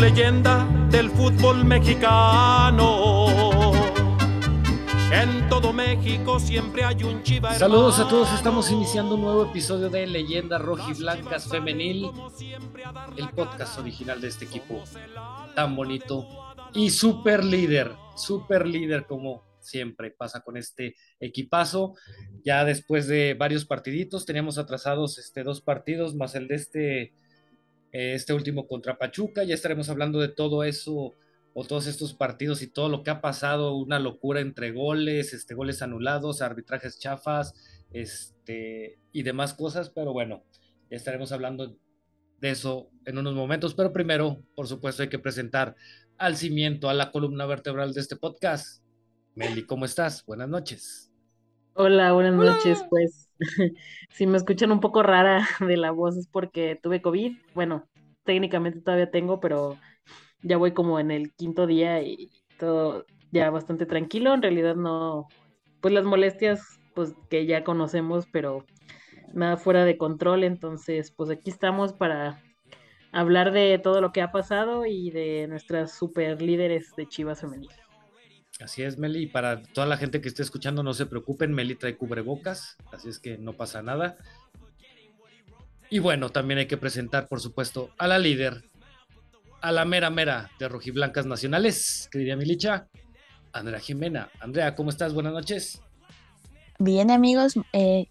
leyenda del fútbol mexicano. En todo México siempre hay un chiva. Saludos a todos, estamos iniciando un nuevo episodio de Leyendas Rojiblancas Femenil, el podcast original de este equipo tan bonito y super líder, super líder como siempre pasa con este equipazo. Ya después de varios partiditos, teníamos atrasados este, dos partidos más el de este este último contra Pachuca. Ya estaremos hablando de todo eso o todos estos partidos y todo lo que ha pasado, una locura entre goles, este, goles anulados, arbitrajes chafas, este, y demás cosas, pero bueno, ya estaremos hablando de eso en unos momentos, pero primero, por supuesto, hay que presentar al cimiento, a la columna vertebral de este podcast. Meli, ¿cómo estás? Buenas noches. Hola, buenas noches, pues si me escuchan un poco rara de la voz es porque tuve COVID. Bueno, técnicamente todavía tengo, pero ya voy como en el quinto día y todo ya bastante tranquilo. En realidad no, pues las molestias pues que ya conocemos, pero nada fuera de control. Entonces, pues aquí estamos para hablar de todo lo que ha pasado y de nuestras super líderes de Chivas Femenil. Así es, Meli. Y para toda la gente que esté escuchando, no se preocupen, Meli trae cubrebocas, así es que no pasa nada. Y bueno, también hay que presentar, por supuesto, a la líder, a la mera mera de Rojiblancas Nacionales, querida Milicha, Andrea Jimena. Andrea, ¿cómo estás? Buenas noches. Bien, amigos. Eh,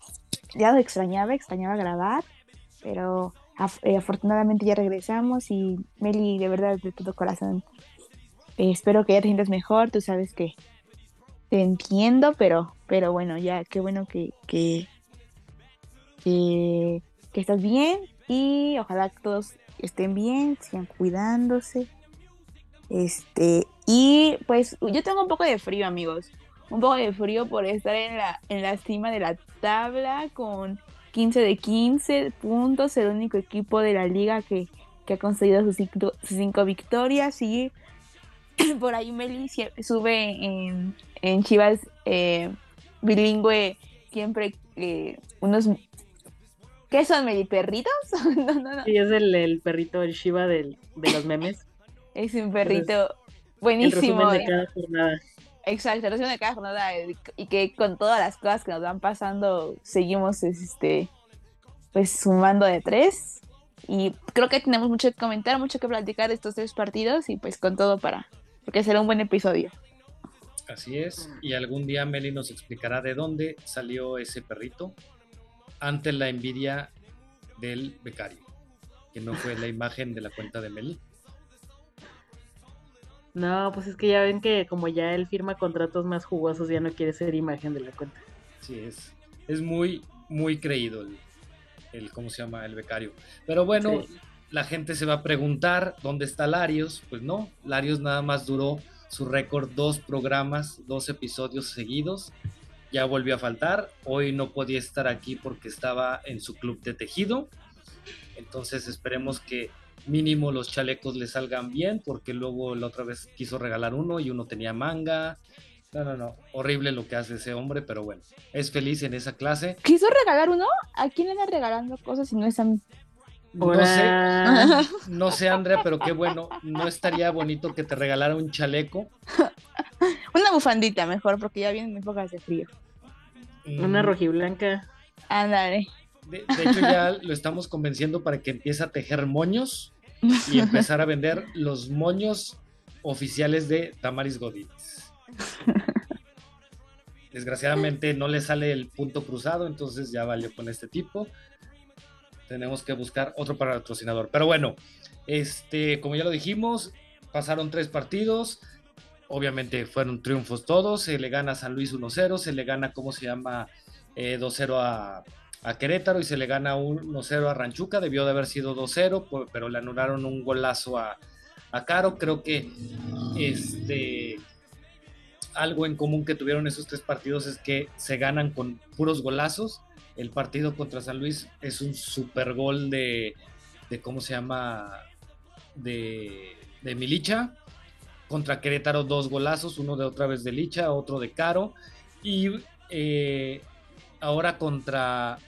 ya lo extrañaba, extrañaba grabar, pero eh, afortunadamente ya regresamos y Meli, de verdad, de todo corazón, eh, espero que ya te sientas mejor, tú sabes que te entiendo, pero, pero bueno, ya qué bueno que, que, que, estás bien y ojalá que todos estén bien, sigan cuidándose. Este, y pues yo tengo un poco de frío, amigos. Un poco de frío por estar en la, en la cima de la tabla con 15 de 15 puntos, el único equipo de la liga que, que ha conseguido sus cinco, sus cinco victorias y por ahí Meli sube en, Chivas eh, bilingüe siempre eh, unos... ¿Qué son, Meli? ¿Perritos? no, no, no. Sí, es el, perrito, el Shiva de los memes. Es un perrito buenísimo. El resumen de cada jornada. Exacto, el resumen de cada jornada. Y que con todas las cosas que nos van pasando, seguimos este pues sumando de tres. Y creo que tenemos mucho que comentar, mucho que platicar de estos tres partidos y pues con todo para, porque será un buen episodio. Así es, y algún día Meli nos explicará de dónde salió ese perrito ante la envidia del becario, que no fue la imagen de la cuenta de Meli. No, pues es que ya ven que como ya él firma contratos más jugosos, ya no quiere ser imagen de la cuenta. Sí, es, es muy, muy creído el, ¿cómo se llama? El becario. Pero bueno, la gente se va a preguntar dónde está Larios. Pues no, Larios nada más duró su récord dos programas, dos episodios seguidos. Ya volvió a faltar. Hoy no podía estar aquí porque estaba en su club de tejido. Entonces esperemos que mínimo los chalecos le salgan bien porque luego la otra vez quiso regalar uno y uno tenía manga. No, no, no. Horrible lo que hace ese hombre, pero bueno, es feliz en esa clase. ¿Quiso regalar uno? ¿A quién le regalando cosas si no es a mí? No sé, no sé, Andrea, pero qué bueno. ¿No estaría bonito que te regalara un chaleco? Una bufandita mejor, porque ya vienen épocas de frío. Mm. Una rojiblanca. Ándale. De, de, hecho, ya lo estamos convenciendo para que empiece a tejer moños y empezar a vender los moños oficiales de Tamaris Godínez. Desgraciadamente no le sale el punto cruzado, entonces ya valió con este tipo tenemos que buscar otro patrocinador. Pero bueno, este, como ya lo dijimos, pasaron tres partidos. Obviamente fueron triunfos todos. Se le gana a San Luis 1-0, se le gana, ¿cómo se llama? 2-0 eh, a, Querétaro y se le gana 1-0 a Ranchuca. Debió de haber sido 2-0, pero le anularon un golazo a, a Caro. Creo que este, algo en común que tuvieron esos tres partidos es que se ganan con puros golazos el partido contra San Luis es un super gol de, ¿cómo se llama? De, de Milicha. Contra Querétaro dos golazos, uno de otra vez de Licha, otro de Caro. Y eh, ahora contra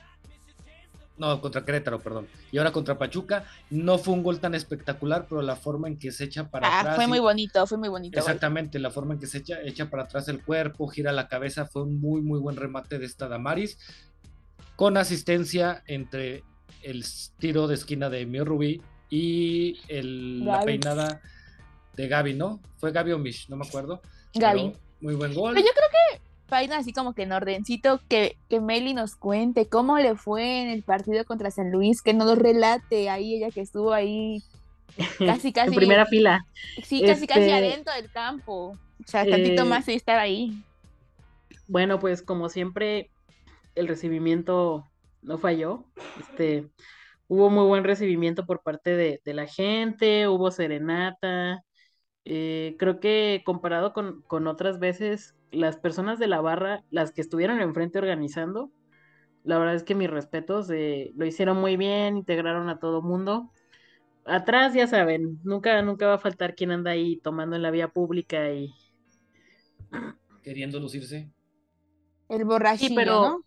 no, contra Querétaro, perdón. Y ahora contra Pachuca. No fue un gol tan espectacular, pero la forma en que se echa para ah, atrás. Fue y- muy bonito, fue muy bonito. gol. Exactamente, la forma en que se echa, echa para atrás el cuerpo, gira la cabeza, fue un muy, muy buen remate de esta Damaris. Con asistencia entre el tiro de esquina de Mio Rubí y el- la peinada de Gaby, ¿no? Fue Gaby o Mish, no me acuerdo. Gaby. pero Muy buen gol. Pero yo creo que para así como que en ordencito, que, que Meli nos cuente cómo le fue en el partido contra San Luis, que nos relate ahí ella que estuvo ahí casi, casi. En primera fila. Sí, casi, casi Este, adentro del campo. O sea, tantito eh, más y estar ahí. Bueno, pues como siempre, el recibimiento no falló. Este, hubo muy buen recibimiento por parte de, de la gente, hubo serenata. Eh, creo que comparado con, con otras veces, las personas de la barra, las que estuvieron enfrente organizando, la verdad es que mis respetos, eh, lo hicieron muy bien, integraron a todo mundo. Atrás, ya saben, nunca, nunca va a faltar quien anda ahí tomando en la vía pública y, Queriendo lucirse. El borrachillo, pero- ¿no?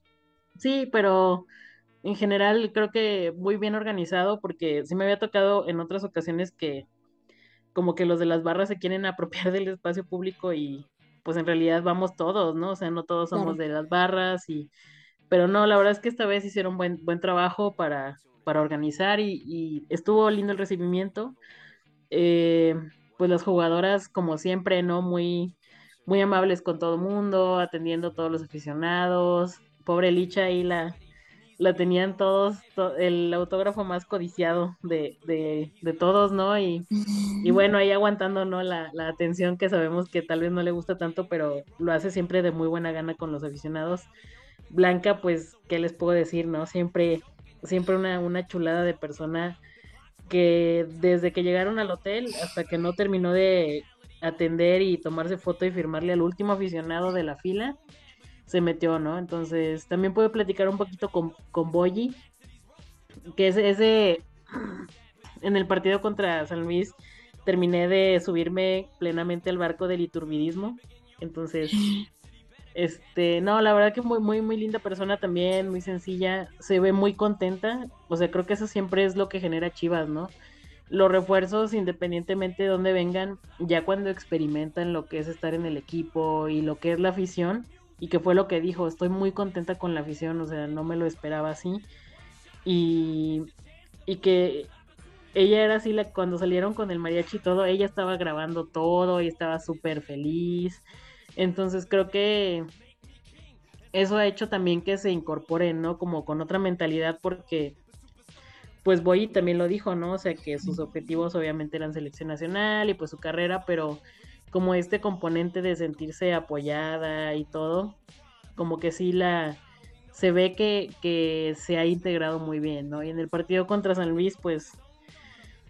Sí, pero en general creo que muy bien organizado porque sí me había tocado en otras ocasiones que como que los de las barras se quieren apropiar del espacio público y pues en realidad vamos todos, ¿no? O sea, no todos somos de las barras y pero no, la verdad es que esta vez hicieron buen buen trabajo para para organizar y, y estuvo lindo el recibimiento. Eh, pues las jugadoras como siempre, ¿no? Muy muy amables con todo el mundo, atendiendo a todos los aficionados. Pobre Licha ahí la, la tenían todos, to- el autógrafo más codiciado de, de, de todos, ¿no? Y, y bueno, ahí aguantando, ¿no? La, la atención que sabemos que tal vez no le gusta tanto, pero lo hace siempre de muy buena gana con los aficionados. Blanca, pues, ¿qué les puedo decir, no? Siempre, siempre una, una chulada de persona que desde que llegaron al hotel hasta que no terminó de atender y tomarse foto y firmarle al último aficionado de la fila, se metió, ¿no? Entonces, también puede platicar un poquito con, con Boyi, que ese, ese, en el partido contra San Luis, terminé de subirme plenamente al barco del iturbidismo. Entonces, este, no, la verdad que muy, muy, muy linda persona también, muy sencilla, se ve muy contenta. O sea, creo que eso siempre es lo que genera Chivas, ¿no? Los refuerzos, independientemente de dónde vengan, ya cuando experimentan lo que es estar en el equipo y lo que es la afición, y que fue lo que dijo, estoy muy contenta con la afición, o sea, no me lo esperaba así. Y, y que ella era así, la, cuando salieron con el mariachi y todo, ella estaba grabando todo y estaba súper feliz. Entonces creo que eso ha hecho también que se incorporen, ¿no? Como con otra mentalidad porque pues Boyi también lo dijo, ¿no? O sea, que sus objetivos obviamente eran selección nacional y pues su carrera, pero como este componente de sentirse apoyada y todo, como que sí la se ve que, que se ha integrado muy bien, ¿no? Y en el partido contra San Luis, pues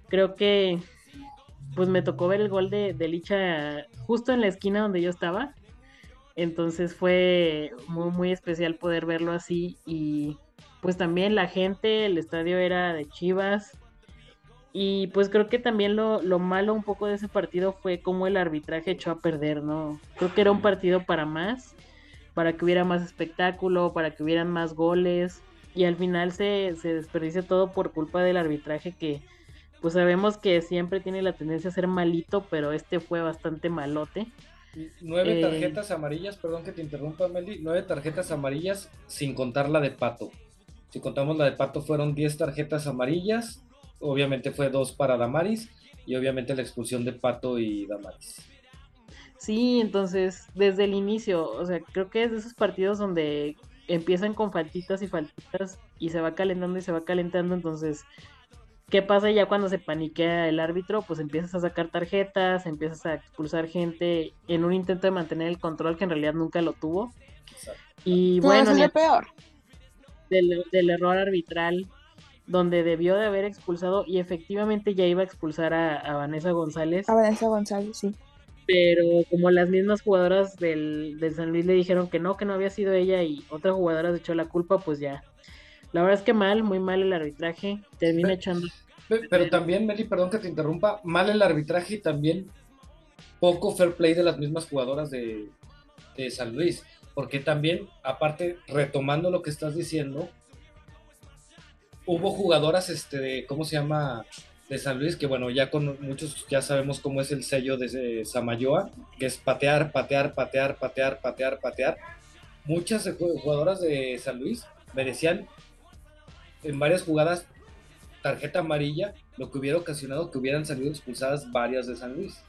creo que pues me tocó ver el gol de, de Licha justo en la esquina donde yo estaba. Entonces fue muy, muy especial poder verlo así. Y pues también la gente, el estadio era de Chivas. Y pues creo que también lo, lo malo un poco de ese partido fue cómo el arbitraje echó a perder, ¿no? Creo que era un partido para más, para que hubiera más espectáculo, para que hubieran más goles. Y al final se, se desperdicia todo por culpa del arbitraje que pues sabemos que siempre tiene la tendencia a ser malito, pero este fue bastante malote. Nueve Eh, tarjetas amarillas, perdón que te interrumpa, Meli. Nueve tarjetas amarillas sin contar la de Pato. Si contamos la de Pato, fueron 10 tarjetas amarillas. Obviamente fue dos para Damaris y obviamente la expulsión de Pato y Damaris. Sí, entonces, desde el inicio, o sea, creo que es de esos partidos donde empiezan con faltitas y faltitas y se va calentando y se va calentando, entonces, ¿qué pasa ya cuando se paniquea el árbitro? Pues empiezas a sacar tarjetas, empiezas a expulsar gente en un intento de mantener el control que en realidad nunca lo tuvo. Exacto. Y bueno, eso es ni lo peor. del, del error arbitral donde debió de haber expulsado y efectivamente ya iba a expulsar a, a Vanessa González, A Vanessa González, sí. pero como las mismas jugadoras del, del San Luis le dijeron que no, que no había sido ella y otra jugadora se echó la culpa, pues ya. La verdad es que mal, muy mal el arbitraje, termina Pe- echando. Pe- Pero también, Meli, perdón que te interrumpa, mal el arbitraje y también poco fair play de las mismas jugadoras de, de San Luis. Porque también, aparte, retomando lo que estás diciendo, hubo jugadoras, este, de, ¿cómo se llama? De San Luis, que bueno, ya con muchos ya sabemos cómo es el sello de Samayoa, que es patear, patear, patear, patear, patear, patear. Muchas jugadoras de San Luis merecían en varias jugadas tarjeta amarilla, lo que hubiera ocasionado que hubieran salido expulsadas varias de San Luis.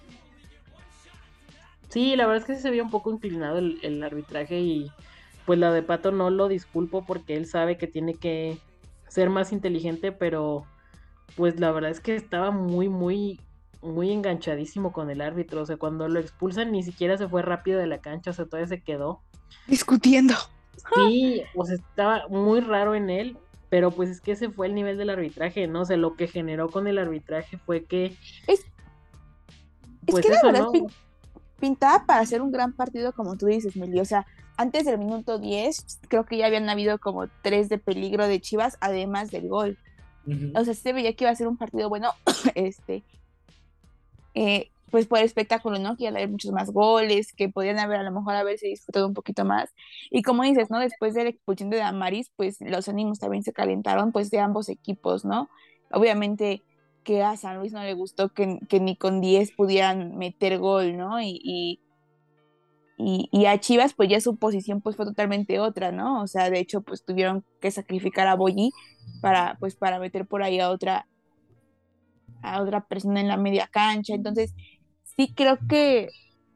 Sí, la verdad es que se veía un poco inclinado el arbitraje y pues la de Pato no lo disculpo porque él sabe que tiene que ser más inteligente, pero pues la verdad es que estaba muy, muy, muy enganchadísimo con el árbitro. O sea, cuando lo expulsan ni siquiera se fue rápido de la cancha, o sea, todavía se quedó. Discutiendo. Sí, pues estaba muy raro en él, pero pues es que ese fue el nivel del arbitraje, ¿no? O sea, lo que generó con el arbitraje fue que... Es, pues que la verdad pintaba para hacer un gran partido, como tú dices, Meli. O sea, antes del minuto 10, creo que ya habían habido como tres de peligro de Chivas, además del gol. O sea, se veía que iba a ser un partido bueno, este, eh, pues por el espectáculo, ¿no? Que iba a haber muchos más goles, que podían haber a lo mejor haberse disfrutado un poquito más. Y como dices, ¿no? Después de la expulsión de Damaris, pues los ánimos también se calentaron, pues de ambos equipos, ¿no? Obviamente que a San Luis no le gustó que, ni con 10 pudieran meter gol, ¿no? y, y, a Chivas, pues ya su posición pues fue totalmente otra, ¿no? O sea, de hecho, pues tuvieron que sacrificar a Boyi para, pues, para meter por ahí a otra, a otra persona en la media cancha. Entonces, sí creo que,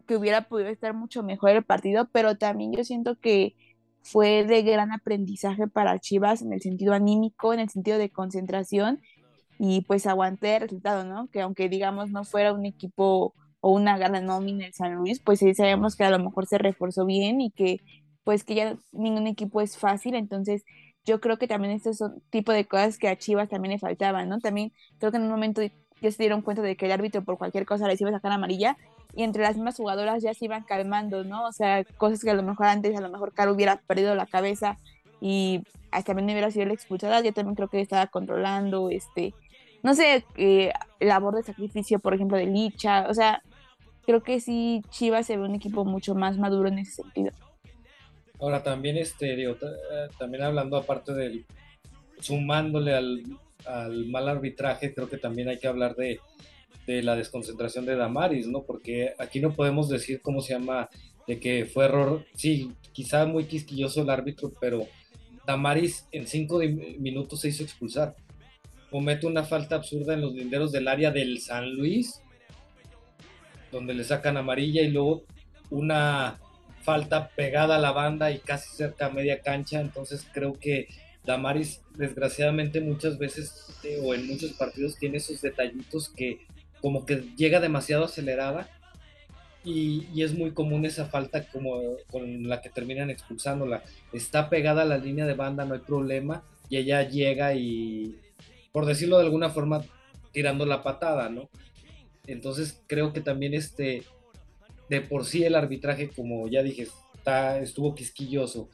que hubiera podido estar mucho mejor el partido, pero también yo siento que fue de gran aprendizaje para Chivas en el sentido anímico, en el sentido de concentración y pues aguanté el resultado, ¿no? Que aunque digamos no fuera un equipo o una gran nómina el San Luis, pues sí sabemos que a lo mejor se reforzó bien y que pues que ya ningún equipo es fácil, entonces yo creo que también estos son tipo de cosas que a Chivas también le faltaban, ¿no? También creo que en un momento ya se dieron cuenta de que el árbitro por cualquier cosa les iba a sacar amarilla y entre las mismas jugadoras ya se iban calmando, ¿no? O sea, cosas que a lo mejor antes, a lo mejor Caro hubiera perdido la cabeza y hasta también hubiera sido la expulsada, yo también creo que estaba controlando, este, no sé, eh, labor de sacrificio, por ejemplo, de Licha, o sea, creo que sí Chivas se ve un equipo mucho más maduro en ese sentido. Ahora también este digo, eh, también hablando aparte del sumándole al, mal arbitraje, creo que también hay que hablar de, la desconcentración de Damaris, ¿no? Porque aquí no podemos decir cómo se llama de que fue error, sí, quizá muy quisquilloso el árbitro, pero Damaris en cinco minutos se hizo expulsar. Comete una falta absurda en los linderos del área del San Luis donde le sacan amarilla y luego una falta pegada a la banda y casi cerca a media cancha. Entonces creo que Damaris, desgraciadamente, muchas veces eh, o en muchos partidos tiene esos detallitos que como que llega demasiado acelerada y, y, es muy común esa falta como con la que terminan expulsándola. Está pegada a la línea de banda, no hay problema, y ella llega y, por decirlo de alguna forma, tirando la patada, ¿no? Entonces creo que también este, de por sí el arbitraje, como ya dije, está, estuvo quisquilloso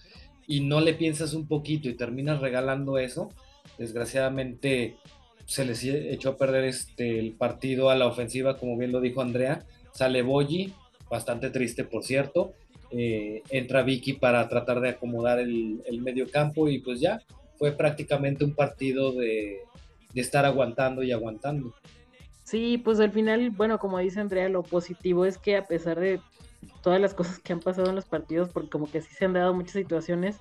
y no le piensas un poquito y terminas regalando eso, desgraciadamente se les echó a perder este, el partido a la ofensiva, como bien lo dijo Andrea. Sale Boyi, bastante triste por cierto. Eh, entra Vicky para tratar de acomodar el, medio campo y pues ya fue prácticamente un partido de estar aguantando y aguantando. Sí, pues al final, bueno, como dice Andrea, lo positivo es que a pesar de todas las cosas que han pasado en los partidos, porque como que sí se han dado muchas situaciones,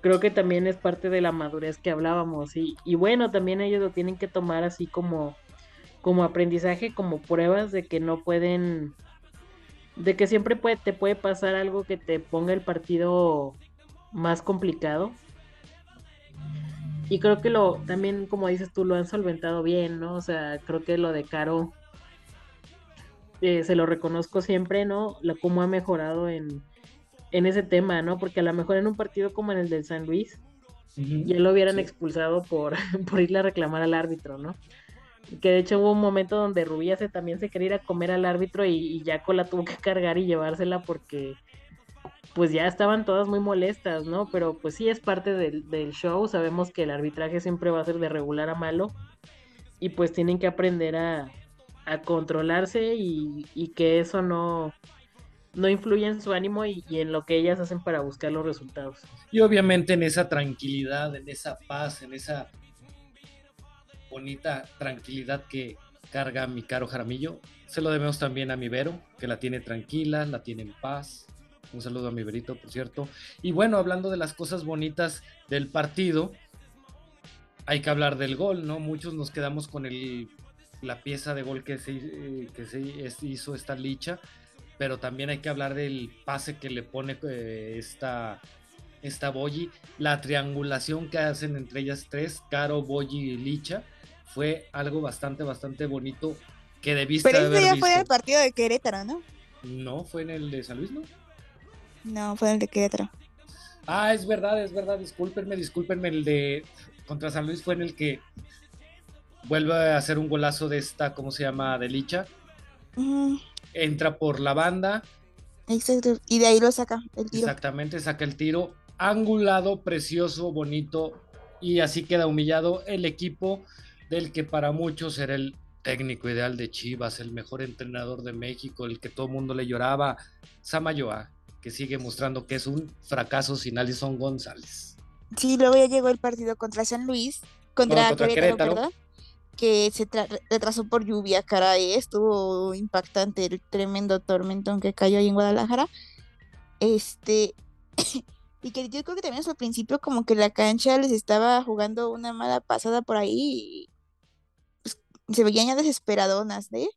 creo que también es parte de la madurez que hablábamos. Y, y bueno, también ellos lo tienen que tomar así como, como aprendizaje, como pruebas de que no pueden, de que siempre puede, te puede pasar algo que te ponga el partido más complicado y creo que lo, también como dices tú, lo han solventado bien, ¿no? O sea, creo que lo de Caro eh, se lo reconozco siempre, ¿no? La, cómo ha mejorado en, en ese tema, ¿no? Porque a lo mejor en un partido como en el del San Luis, ya lo hubieran expulsado por, por irle a reclamar al árbitro, ¿no? Que de hecho hubo un momento donde Rubíase también se quería ir a comer al árbitro y, y Jaco la tuvo que cargar y llevársela porque pues ya estaban todas muy molestas, ¿no? Pero pues sí es parte del, show, sabemos que el arbitraje siempre va a ser de regular a malo y pues tienen que aprender a, controlarse y, que eso no, no influye en su ánimo y, en lo que ellas hacen para buscar los resultados. Y obviamente en esa tranquilidad, en esa paz, en esa bonita tranquilidad que carga mi caro Jaramillo. Se lo debemos también a mi Vero, que la tiene tranquila, la tiene en paz. Un saludo a mi Verito, por cierto. Y bueno, hablando de las cosas bonitas del partido, hay que hablar del gol, ¿no? Muchos nos quedamos con el, la pieza de gol que se, eh, que se hizo esta licha, pero también hay que hablar del pase que le pone eh, esta, esta Boyi, la triangulación que hacen entre ellas tres, Caro, Boyi y Licha, fue algo bastante, bastante bonito que debiste Pero haber ese ya visto. fue el partido de Querétaro, ¿no? No, fue en el de San Luis, ¿no? No, fue el de Querétaro. Ah, es verdad, es verdad, discúlpenme, discúlpenme, el de contra San Luis fue en el que vuelve a hacer un golazo de esta, ¿cómo se llama? De Licha. Entra por la banda, Exacto. Y de ahí lo saca el tiro. exactamente, saca el tiro, angulado, precioso, bonito, y así queda humillado el equipo del que para muchos era el técnico ideal de Chivas, el mejor entrenador de México, el que todo el mundo le lloraba, Samayoa, que sigue mostrando que es un fracaso sin Alison González. Sí, luego ya llegó el partido contra San Luis, contra, No, contra Querétaro, que se tra- retrasó por lluvia, caray, estuvo impactante el tremendo tormentón que cayó ahí en Guadalajara. Este, y que yo creo que también al principio como que la cancha les estaba jugando una mala pasada por ahí y pues, se veían ya desesperadonas, ¿eh?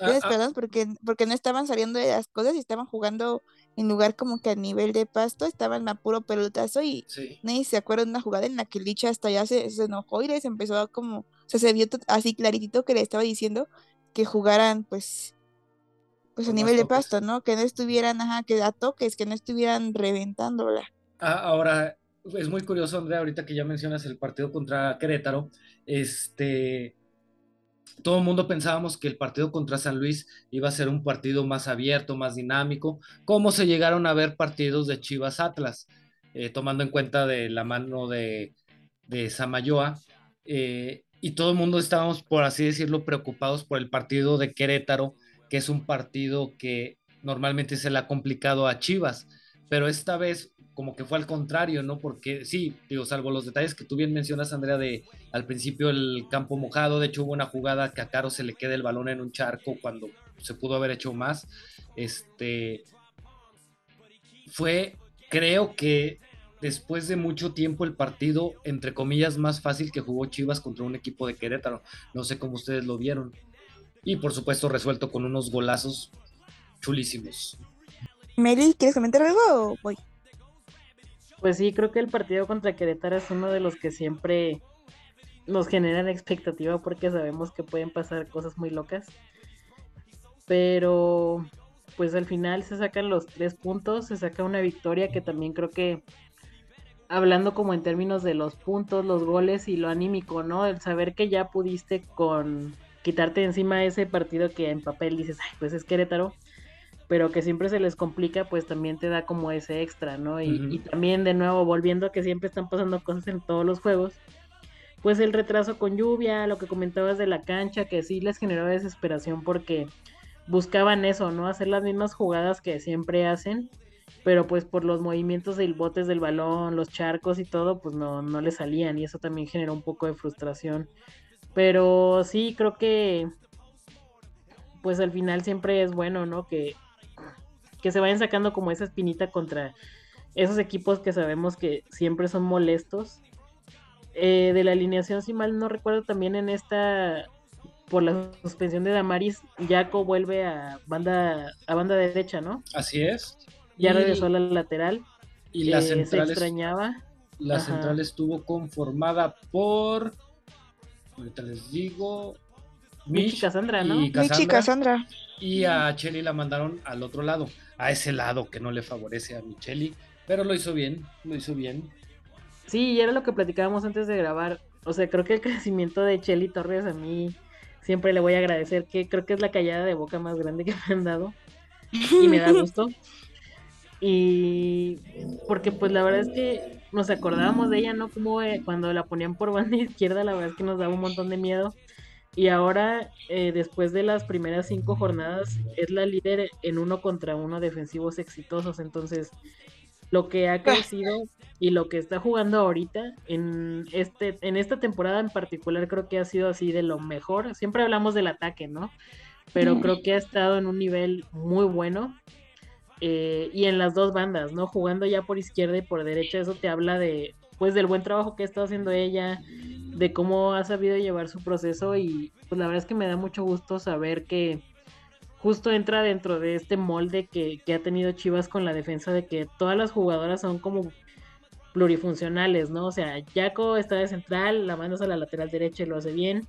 Ah, ah, porque, porque no estaban saliendo de las cosas y estaban jugando en lugar como que a nivel de pasto, estaban a puro pelotazo y sí. Nadie se acuerda de una jugada en la que Licha hasta ya se, se enojó y les empezó a como, o sea, se vio así claritito que le estaba diciendo que jugaran pues, pues a nivel de pasto, ¿no? Que no estuvieran, ajá, que a toques, que no estuvieran reventándola. Ah, ahora, es muy curioso, Andrea, ahorita que ya mencionas el partido contra Querétaro, este, todo el mundo pensábamos que el partido contra San Luis iba a ser un partido más abierto, más dinámico, como se llegaron a ver partidos de Chivas Atlas, eh, tomando en cuenta de la mano de, de Samayoa, eh, y todo el mundo estábamos, por así decirlo, preocupados por el partido de Querétaro, que es un partido que normalmente se le ha complicado a Chivas, pero esta vez como que fue al contrario, ¿no? Porque sí, digo, salvo los detalles que tú bien mencionas, Andrea, de al principio el campo mojado, de hecho hubo una jugada que a Caro se le queda el balón en un charco cuando se pudo haber hecho más, este, fue, creo que después de mucho tiempo el partido, entre comillas, más fácil que jugó Chivas contra un equipo de Querétaro, no sé cómo ustedes lo vieron, y por supuesto resuelto con unos golazos chulísimos. Meli, ¿quieres comentar algo o voy? Pues sí, creo que el partido contra Querétaro es uno de los que siempre nos generan expectativa porque sabemos que pueden pasar cosas muy locas. Pero pues al final se sacan los tres puntos, se saca una victoria que también creo que hablando como en términos de los puntos, los goles y lo anímico, ¿no? El saber que ya pudiste con quitarte encima ese partido que en papel dices, ay, pues es Querétaro, pero que siempre se les complica, pues también te da como ese extra, ¿no? Y, también de nuevo, volviendo a que siempre están pasando cosas en todos los juegos, pues el retraso con lluvia, lo que comentabas de la cancha, que sí les generó desesperación porque buscaban eso, ¿no? Hacer las mismas jugadas que siempre hacen, pero pues por los movimientos del botes del balón, los charcos y todo, pues no, no le salían y eso también generó un poco de frustración. Pero sí, creo que pues al final siempre es bueno, ¿no? Que, que se vayan sacando como esa espinita contra esos equipos que sabemos que siempre son molestos. Eh, de la alineación, si mal no recuerdo, también en esta, por la suspensión de Damaris, Jaco vuelve a banda, a banda derecha, ¿no? Así es. Ya Y- regresó a la lateral. Y la eh, se central, es- extrañaba. la Ajá. central estuvo conformada por, ahorita les digo, Michi Mitch Cassandra, ¿no? y Mi chica Cassandra, Sandra. y a Cheli la mandaron al otro lado, a ese lado que no le favorece a Micheli, pero lo hizo bien, lo hizo bien. Sí, y era lo que platicábamos antes de grabar. O sea, creo que el crecimiento de Chelly Torres a mí siempre le voy a agradecer, que creo que es la callada de boca más grande que me han dado. Y me da gusto. Y porque pues la verdad es que nos acordábamos de ella, ¿no? Como eh, cuando la ponían por banda izquierda, la verdad es que nos daba un montón de miedo. Y ahora, eh, después de las primeras cinco jornadas, es la líder en uno contra uno defensivos exitosos. Entonces, lo que ha crecido y lo que está jugando ahorita en este en esta temporada en particular creo que ha sido así de lo mejor. Siempre hablamos del ataque, ¿no? Pero creo que ha estado en un nivel muy bueno. Eh, y en las dos bandas, ¿no? Jugando ya por izquierda y por derecha, eso te habla de, pues, del buen trabajo que ha estado haciendo ella, de cómo ha sabido llevar su proceso y, pues, la verdad es que me da mucho gusto saber que justo entra dentro de este molde que, que ha tenido Chivas con la defensa de que todas las jugadoras son como plurifuncionales, ¿no? O sea, Jaco está de central, la mandas a la lateral derecha y lo hace bien.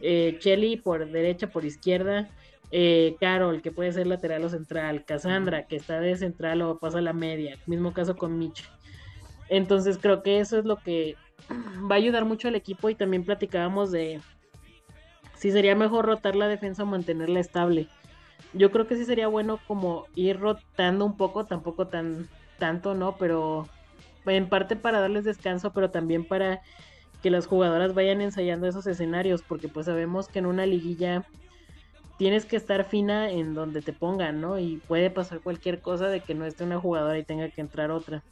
Eh, Chelly por derecha, por izquierda. Eh, Carol, que puede ser lateral o central. Cassandra, que está de central o pasa a la media. Mismo caso con Mitch. Entonces creo que eso es lo que va a ayudar mucho al equipo y también platicábamos de si sería mejor rotar la defensa o mantenerla estable. Yo creo que sí sería bueno como ir rotando un poco, tampoco tan tanto, ¿no? Pero en parte para darles descanso, pero también para que las jugadoras vayan ensayando esos escenarios, porque pues sabemos que en una liguilla tienes que estar fina en donde te pongan, ¿no? Y puede pasar cualquier cosa de que no esté una jugadora y tenga que entrar otra.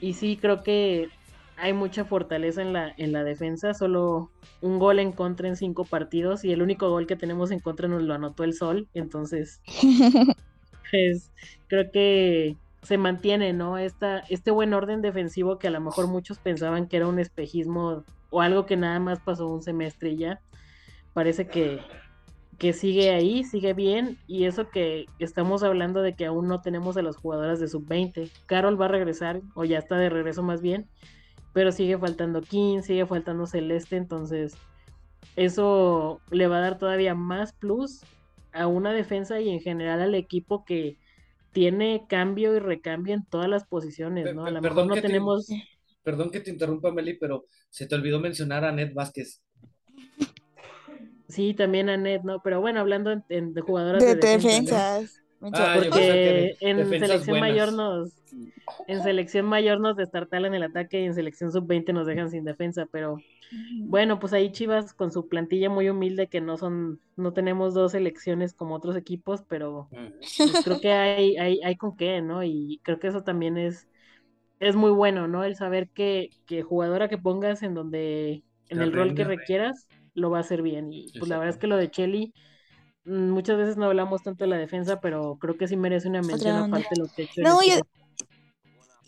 Y sí, creo que hay mucha fortaleza en la, en la defensa, solo un gol en contra en cinco partidos y el único gol que tenemos en contra nos lo anotó el Sol, entonces pues creo que se mantiene, ¿no? Esta, este buen orden defensivo que a lo mejor muchos pensaban que era un espejismo o algo que nada más pasó un semestre y ya. Parece que, que sigue ahí, sigue bien. Y eso que estamos hablando de que aún no tenemos a las jugadoras de sub-20. Carol va a regresar, o ya está de regreso más bien. Pero sigue faltando King, sigue faltando Celeste. Entonces, eso le va a dar todavía más plus a una defensa y en general al equipo que tiene cambio y recambio en todas las posiciones, ¿no? A lo mejor no tenemos... perdón que te interrumpa, Meli, pero se te olvidó mencionar a Ned Vázquez. Sí, también a Ned, ¿no? Pero bueno, hablando de jugadoras de, defensas. Ah, porque en selección mayor nos en selección mayor nos destartalan el ataque y en selección sub 20 nos dejan sin defensa, pero bueno, pues ahí Chivas con su plantilla muy humilde que no son no tenemos dos selecciones como otros equipos, pero pues creo que hay, hay hay con qué, ¿no? Y creo que eso también es es muy bueno, ¿no? El saber que, que jugadora que pongas en donde en el rol que requieras lo va a hacer bien. Y pues la verdad es que lo de Chelly muchas veces no hablamos tanto de la defensa, pero creo que sí merece una mención aparte de lo que hecho. No, y,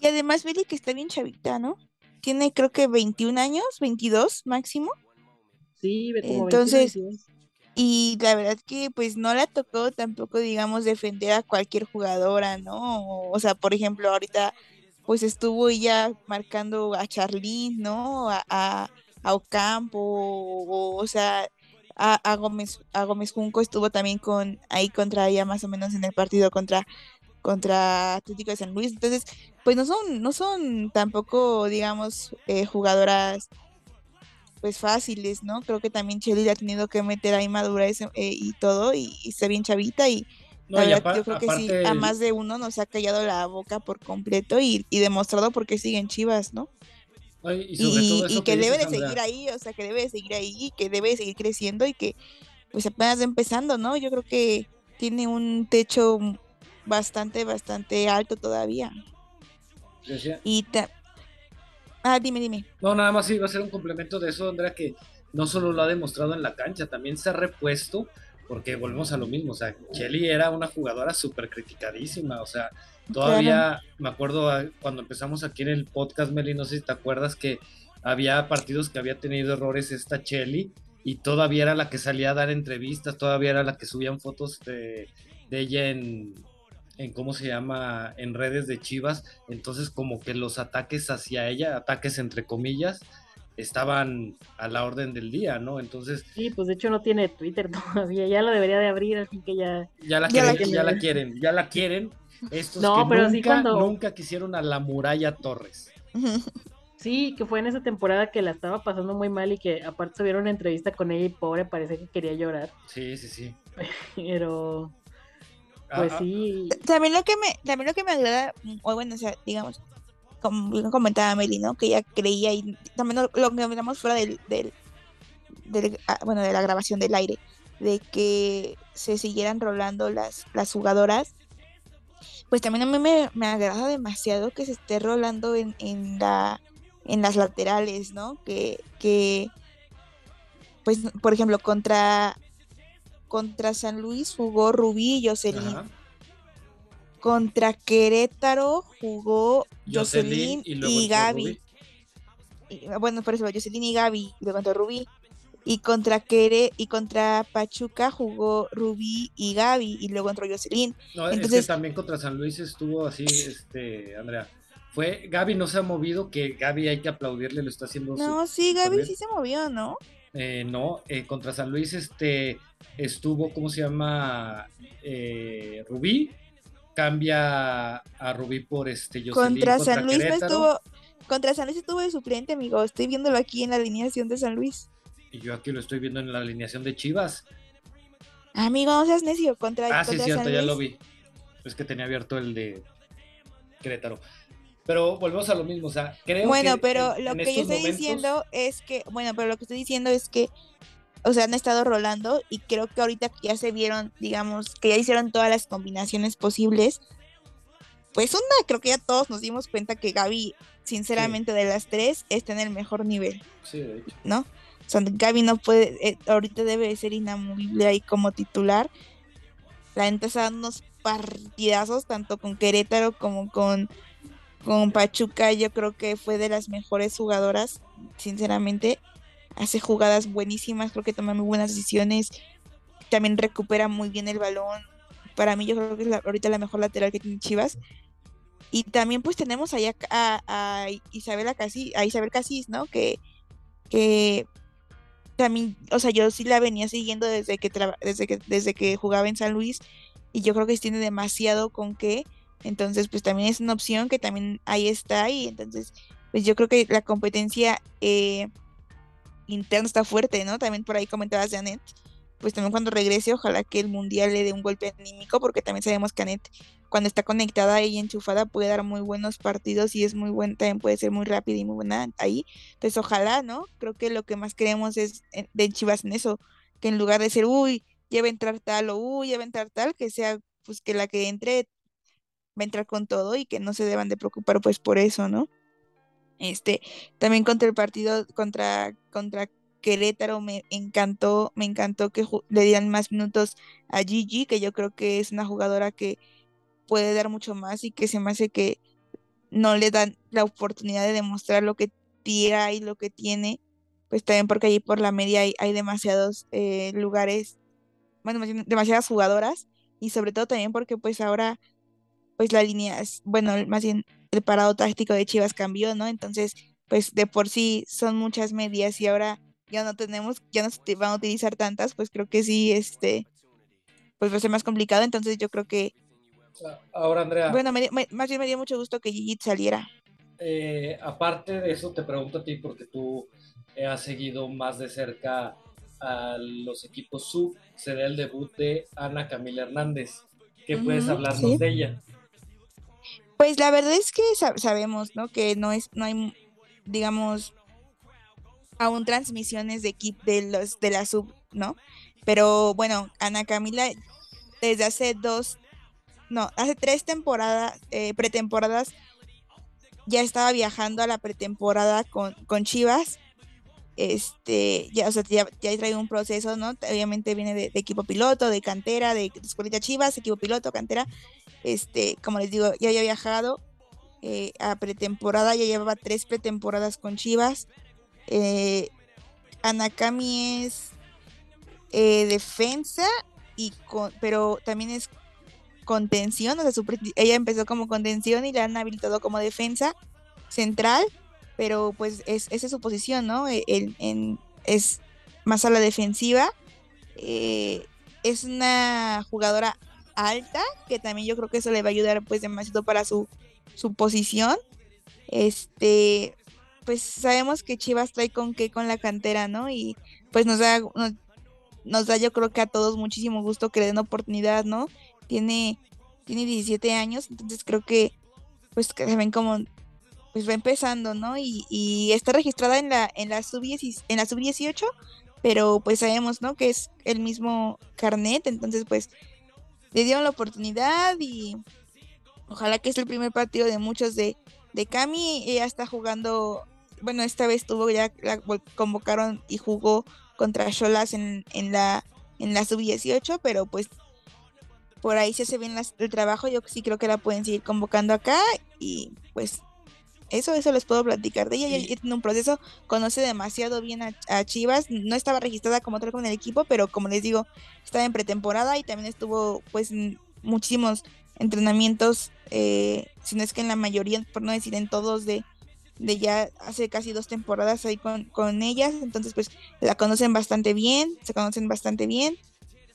y, además Billy que está bien chavita, ¿no? Tiene creo que 21 años, 22 máximo. Sí, como Entonces, y la verdad que pues no le ha tocado tampoco, digamos, defender a cualquier jugadora, ¿no? O, sea, por ejemplo, ahorita pues estuvo ella marcando a Charlene, ¿no? A, a, a Ocampo, o, o sea, a, Gómez, a Gómez Junco estuvo también con ahí contra ella más o menos en el partido contra contra Atlético de San Luis. Entonces, pues no son, no son tampoco, digamos, eh, jugadoras pues fáciles, ¿no? Creo que también Chely ha tenido que meter ahí madurez eh, y todo, y, está bien chavita, y la verdad, yo creo que sí, a más de uno nos ha callado la boca por completo y, y demostrado por qué siguen chivas, ¿no? Y, que, debe de seguir ahí, o sea, que debe de seguir ahí, y que debe de seguir creciendo y que pues apenas empezando, ¿no? Yo creo que tiene un techo bastante, bastante alto todavía. Y Ah, dime, dime. No, nada más iba a ser un complemento de eso, Andrea, que no solo lo ha demostrado en la cancha, también se ha repuesto, porque volvemos a lo mismo, o sea, Kelly era una jugadora súper criticadísima, o sea, Todavía me acuerdo cuando empezamos aquí en el podcast, Meli, no sé si te acuerdas que había partidos que había tenido errores esta Chelly y todavía era la que salía a dar entrevistas, todavía era la que subían fotos de, ella en, en, ¿cómo se llama?, en redes de Chivas. Entonces como que los ataques hacia ella, ataques entre comillas, estaban a la orden del día, ¿no? Entonces... Sí, pues de hecho no tiene Twitter todavía, ya lo debería de abrir, así que ya... Ya la, quieren, ya la quieren, ya la quieren, estos no, que pero nunca, cuando... nunca quisieron a la muralla Torres. Sí, que fue en esa temporada que la estaba pasando muy mal y que aparte se vieron una entrevista con ella y pobre parece que quería llorar. Sí, sí, sí. Pero pues sí. También lo que me, también lo que me agrada, o bueno, o sea, digamos, como comentaba Meli, ¿no? Que ella creía y también lo, que hablamos fuera del, del, del, ah, bueno, de la grabación del aire, de que se siguieran rolando las, las jugadoras pues también a mí me, me agrada demasiado que se esté rolando en, en, la, en las laterales, ¿no? Que, que, pues, por ejemplo, contra, contra San Luis jugó Rubí y Jocelyn. Ajá. Contra Querétaro jugó Jocelyn Jocelyn y, Gaby. Y, bueno, por eso, Jocelyn y Gaby, y luego entró Rubí. Y contra Quere, y contra Pachuca jugó Rubí y Gaby, y luego entró Jocelyn. No, es Entonces- que también contra San Luis estuvo así, este, Andrea. Fue, Gaby no se ha movido, que Gaby hay que aplaudirle, lo está haciendo su- No, sí, Gaby sí se movió, ¿no? Eh, no, eh, contra San Luis este, estuvo, ¿cómo se llama? Eh, Rubí. Cambia a Rubí por este Jocelyn Contra San Luis no estuvo. Contra San Luis estuvo de suplente, amigo. Estoy viéndolo aquí en la alineación de San Luis. Y yo aquí lo estoy viendo en la alineación de Chivas. Amigo, no seas necio. Contra, Ah, sí, cierto, San ya lo vi. Es que tenía abierto el de Querétaro. Pero volvemos a lo mismo, o sea, creo Bueno, que pero en- lo en que yo estoy momentos- diciendo es que, bueno, pero lo que estoy diciendo es que, o sea, han estado rolando y creo que ahorita que ya se vieron, digamos, que ya hicieron todas las combinaciones posibles, pues una, creo que ya todos nos dimos cuenta que Gaby, sinceramente, de las tres, está en el mejor nivel, Sí, de hecho. ¿no? O Gaby no puede, eh, ahorita debe de ser inamovible ahí como titular. La neta está dando unos partidazos, tanto con Querétaro como con, con Pachuca. Yo creo que fue de las mejores jugadoras, sinceramente. Hace jugadas buenísimas, creo que toma muy buenas decisiones. También recupera muy bien el balón. Para mí, yo creo que es la- ahorita la mejor lateral que tiene Chivas. Y también, pues, tenemos allá a, a Isabela a Isabel Casis, ¿no? Que, que también, o sea, yo sí la venía siguiendo desde que, desde que, desde que jugaba en San Luis y yo creo que tiene demasiado con qué, entonces pues también es una opción que también ahí está y entonces pues yo creo que la competencia eh, interna está fuerte, ¿no? También por ahí comentabas de Anet, pues también cuando regrese ojalá que el Mundial le dé un golpe anímico porque también sabemos que Anet cuando está conectada y enchufada puede dar muy buenos partidos y es muy buena, también puede ser muy rápida y muy buena ahí. Entonces, ojalá, ¿no? Creo que lo que más queremos es eh, de Chivas en eso, que en lugar de ser, uy, ya va a entrar tal o uy, ya va a entrar tal, que sea, pues que la que entre va a entrar con todo y que no se deban de preocupar, pues por eso, ¿no? Este, también contra el partido contra, contra Querétaro me encantó, me encantó que le dieran más minutos a Gigi, que yo creo que es una jugadora que puede dar mucho más y que se me hace que no le dan la oportunidad de demostrar lo que tira y lo que tiene, pues también porque allí por la media hay, demasiados eh, lugares, bueno, demasiadas jugadoras y sobre todo también porque pues ahora pues la línea, es- bueno, más bien el parado táctico de Chivas cambió, ¿no? Entonces, pues de por sí son muchas medias y ahora ya no tenemos, ya no se van a utilizar tantas, pues creo que sí, este, pues va a ser más complicado, entonces yo creo que, Ahora, Andrea, bueno, me di- me- más bien me dio mucho gusto que Gigi saliera. eh, aparte de eso, te pregunto a ti porque tú eh, has seguido más de cerca a los equipos sub. Será el debut de Ana Camila Hernández. ¿Qué puedes hablarnos sí. de ella? Pues la verdad es que sab- sabemos, ¿no? Que no es, no hay, digamos, aún transmisiones de de los de la sub, ¿no? Pero bueno, Ana Camila desde hace dos, no, hace tres temporadas, eh, pretemporadas, ya estaba viajando a la pretemporada con, con Chivas. Este, ya, o sea, ya, ya trae un proceso, ¿no? Obviamente viene de, de equipo piloto, de cantera, de escuelita Chivas, equipo piloto, cantera. Este, como les digo, ya había viajado eh, a pretemporada, ya llevaba tres pretemporadas con Chivas. Eh, Anakami es eh, defensa, y con, pero también es contención, o sea, su ella empezó como contención y la han habilitado como defensa central, pero pues es, esa es su posición, ¿no? E- es más a la defensiva. eh, es una jugadora alta, que también yo creo que eso le va a ayudar pues demasiado para su, su posición. Este, pues sabemos que Chivas trae con qué con la cantera, ¿no? Y pues nos da, nos, da yo creo que a todos muchísimo gusto que le den oportunidad, ¿no? Tiene, tiene 17 años, entonces creo que pues que se ven como pues va empezando, ¿no? Y, y está registrada en la en la sub en la sub 18, pero pues sabemos, ¿no? Que es el mismo carnet, entonces pues le dieron la oportunidad y Ojalá que es el primer partido de muchos de, de Cami. Ella está jugando, bueno, esta vez tuvo ya, la convocaron y jugó contra Cholas en, en la, en la sub-18, pero pues por ahí se hace bien el trabajo. Yo sí creo que la pueden seguir convocando acá y pues eso, eso les puedo platicar de ella. Ella tiene un proceso, conoce demasiado bien a, Chivas. No estaba registrada como tal con el equipo, pero como les digo, estaba en pretemporada y también estuvo pues muchísimos entrenamientos, eh, si no es que en la mayoría, por no decir en todos, de, de ya hace casi dos temporadas ahí con, con ellas. Entonces pues la conocen bastante bien, se conocen bastante bien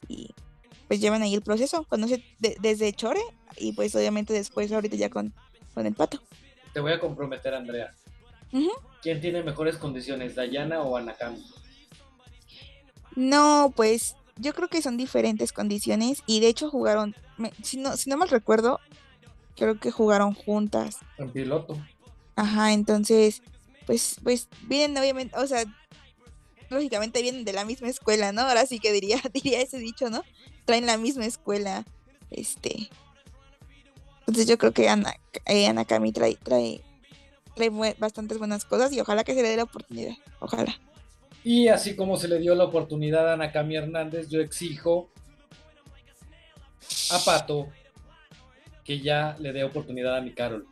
y pues llevan ahí el proceso. Conoce desde Chore y pues obviamente después ahorita ya con, con el pato te voy a comprometer, Andrea. ¿Quién tiene mejores condiciones, Dayana o Anakami? No, pues yo creo que son diferentes condiciones y de hecho jugaron, si, no, si no mal recuerdo, creo que jugaron juntas. En piloto. Ajá, entonces, pues, pues vienen obviamente, o sea, lógicamente vienen de la misma escuela, ¿no? Ahora sí que diría, diría ese dicho, ¿no? Traen la misma escuela, este, entonces yo creo que Ana, eh, Ana Cami trae, trae, trae bastantes buenas cosas y ojalá que se le dé la oportunidad. Ojalá. Y así como se le dio la oportunidad a Ana Cami Hernández, yo exijo a Pato que ya le dé oportunidad a mi Carol.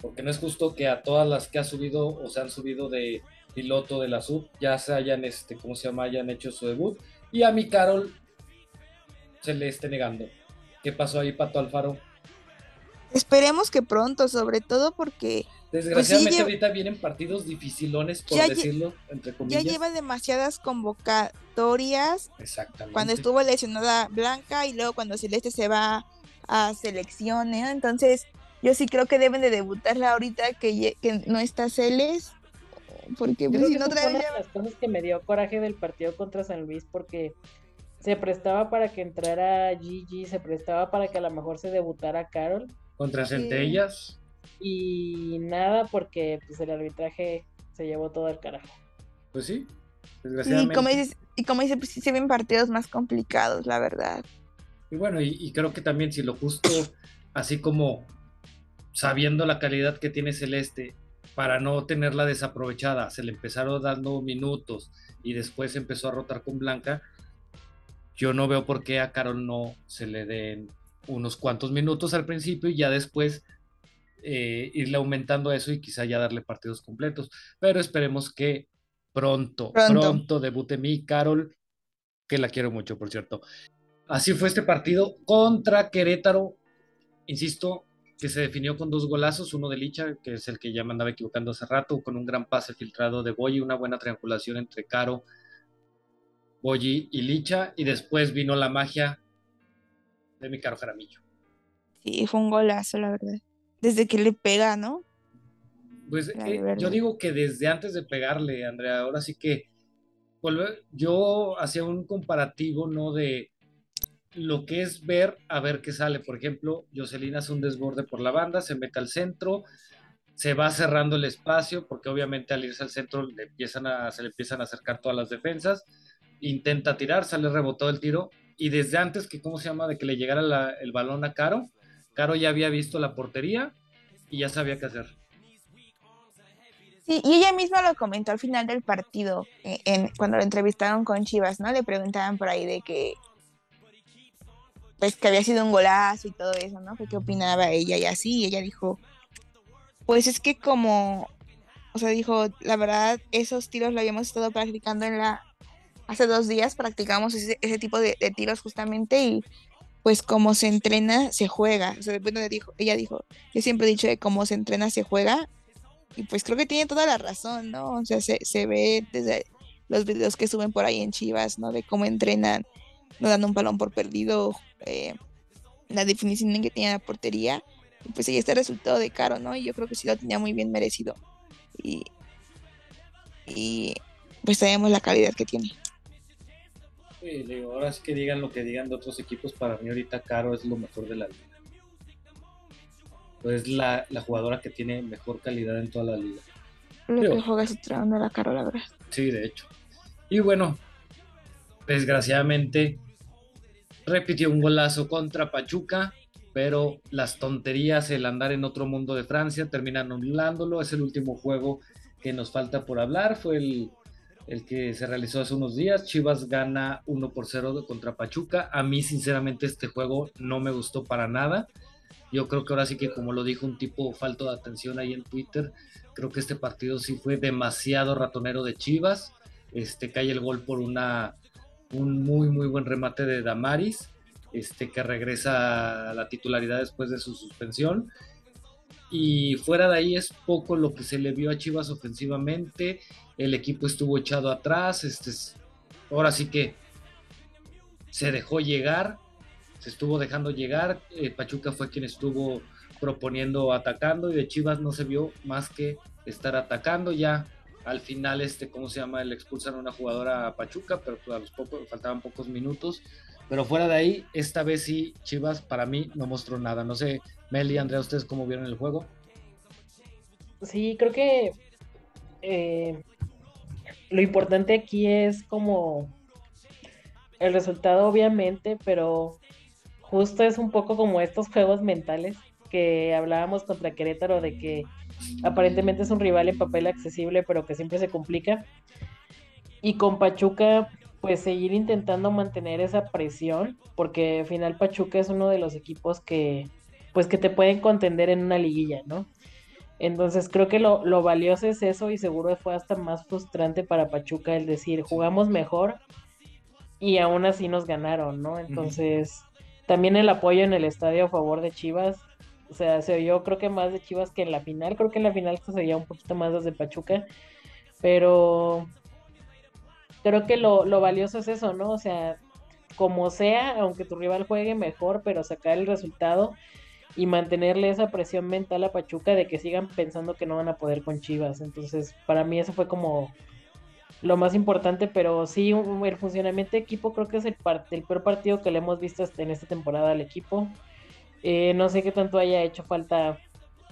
Porque no es justo que a todas las que ha subido o se han subido de piloto de la sub ya se hayan, este, ¿cómo se llama? Hayan hecho su debut. Y a mi Carol se le esté negando. ¿Qué pasó ahí, Pato Alfaro? Esperemos que pronto, sobre todo porque... Pues, Desgraciadamente ahorita vienen partidos dificilones, por decirlo, entre comillas. Ya lleva demasiadas Exactamente. Cuando estuvo lesionada Blanca y luego cuando Celeste se va a selecciones, entonces yo sí creo que deben de debutarla ahorita que, que no está Celes. Porque pues, si no trae... Una de las cosas que me dio coraje del partido contra San Luis porque se prestaba para que entrara Gigi, se prestaba para que a lo mejor se debutara Carol contra Centellas. Y nada, porque pues el arbitraje se llevó todo el carajo. Pues sí, desgraciadamente. y como dices, y como dices pues sí se ven partidos más complicados, la verdad. Y bueno, y, creo que también si lo justo, así como sabiendo la calidad que tiene Celeste, para no tenerla desaprovechada, se le empezaron dando minutos y después empezó a rotar con Blanca, yo no veo por qué a Carol no se le den unos cuantos minutos al principio y ya después eh, irle aumentando eso y quizá ya darle partidos completos. Pero esperemos que pronto, pronto, debute mi Carol, que la quiero mucho, por cierto. Así fue este partido contra Querétaro. Insisto, que se definió con dos golazos, uno de Licha, que es el que ya me andaba equivocando hace rato, con un gran pase filtrado de Boyi, una buena triangulación entre Caro, Boyi y Licha, y después vino la magia de mi caro Jaramillo. Sí, fue un golazo, la verdad. Desde que le pega, ¿no? Pues eh, yo digo que desde antes de pegarle, Andrea, ahora sí que yo hacía un comparativo, ¿no? De lo que es ver a ver qué sale. Por ejemplo, Jocelyn hace un desborde por la banda, se mete al centro, se va cerrando el espacio, porque obviamente al irse al centro le empiezan a, se le empiezan a acercar todas las defensas, intenta tirar, sale rebotado el tiro, y desde antes que, ¿cómo se llama?, de que le llegara el balón a Caro, Caro ya había visto la portería y ya sabía qué hacer. Sí, y ella misma lo comentó al final del partido, eh, en, cuando lo entrevistaron con Chivas, ¿no? Le preguntaban por ahí de que, pues que había sido un golazo y todo eso, ¿no? ¿Qué opinaba ella y así? Ella dijo, pues es que como, o sea, dijo, la verdad, esos tiros lo habíamos estado practicando en la, hace dos días practicamos ese, tipo de, tiros justamente y pues como se entrena, se juega. O sea, bueno, dijo, ella dijo, yo siempre he dicho que como se entrena, se juega. Y pues creo que tiene toda la razón, ¿no? O sea, se, se ve desde los videos que suben por ahí en Chivas, ¿no? De cómo entrenan, no dando un balón por perdido, eh, la definición en que tiene la portería. Y pues ahí está el resultado de Caro, ¿no? Y yo creo que sí lo tenía muy bien merecido. Y, y pues sabemos la calidad que tiene ahora es que digan lo que digan de otros equipos, para mí ahorita Caro es lo mejor de la liga. Es la, jugadora que tiene mejor calidad en toda la liga. Lo que juega es la Caro, la verdad. Sí, de hecho. Y bueno, desgraciadamente repitió un golazo contra Pachuca pero las tonterías, el andar en otro mundo de Francia, terminan anulándolo. Es el último juego que nos falta por hablar. Fue el, el que se realizó hace unos días. Chivas gana 1 por 0 contra Pachuca. A mí, sinceramente, este juego no me gustó para nada. Yo creo que ahora sí que, como lo dijo un tipo falto de atención ahí en Twitter, creo que este partido sí fue demasiado ratonero de Chivas. Este cae el gol por una un muy muy buen remate de Damaris, este que regresa a la titularidad después de su suspensión. Y fuera de ahí es poco lo que se le vio a Chivas ofensivamente. El equipo estuvo echado atrás. Este, ahora sí que se dejó llegar se estuvo dejando llegar. Eh, Pachuca fue quien estuvo proponiendo atacando y de Chivas no se vio más que estar atacando ya. Al final, este, ¿cómo se llama? Le expulsan a una jugadora a Pachuca, pero pues, a los pocos, faltaban pocos minutos. Pero fuera de ahí, esta vez sí, Chivas para mí no mostró nada. No sé, Meli, Andrea, ¿ustedes cómo vieron el juego? Sí, creo que eh, lo importante aquí es como el resultado, obviamente, pero justo es un poco como estos juegos mentales que hablábamos contra Querétaro de que aparentemente es un rival en papel accesible, pero que siempre se complica. Y con Pachuca, pues seguir intentando mantener esa presión, porque al final Pachuca es uno de los equipos que, pues que te pueden contender en una liguilla, ¿no? Entonces creo que lo, lo valioso es eso y seguro fue hasta más frustrante para Pachuca el decir, jugamos mejor y aún así nos ganaron, ¿no? Entonces... También el apoyo en el estadio a favor de Chivas. O sea, se oyó creo que más de Chivas que en la final. Creo que en la final se oía un poquito más desde Pachuca. Pero creo que lo, lo valioso es eso, ¿no? O sea, como sea, aunque tu rival juegue mejor, pero sacar el resultado y mantenerle esa presión mental a Pachuca de que sigan pensando que no van a poder con Chivas. Entonces, para mí eso fue como lo más importante, pero sí, el funcionamiento de equipo creo que es el, el peor partido que le hemos visto en esta temporada al equipo. Eh, no sé qué tanto haya hecho falta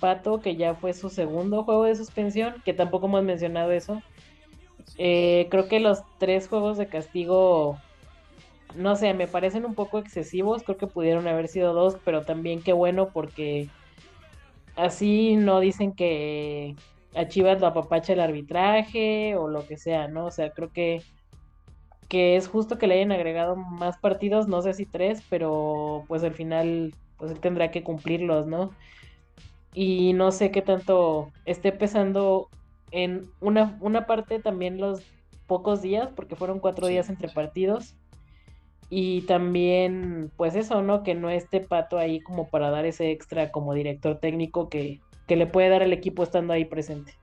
Pato, que ya fue su segundo juego de suspensión, que tampoco hemos mencionado eso. Eh, creo que los tres juegos de castigo, no sé, me parecen un poco excesivos. Creo que pudieron haber sido dos, pero también qué bueno porque así no dicen que a Chivas lo apapacha el arbitraje o lo que sea, ¿no? O sea, creo que, que es justo que le hayan agregado más partidos, no sé si tres, pero pues al final pues él tendrá que cumplirlos, ¿no? Y no sé qué tanto esté pesando en una, una parte también los pocos días, porque fueron cuatro días entre partidos. Y también, pues eso, ¿no? Que no esté Pato ahí como para dar ese extra como director técnico que, que le puede dar el equipo estando ahí presente.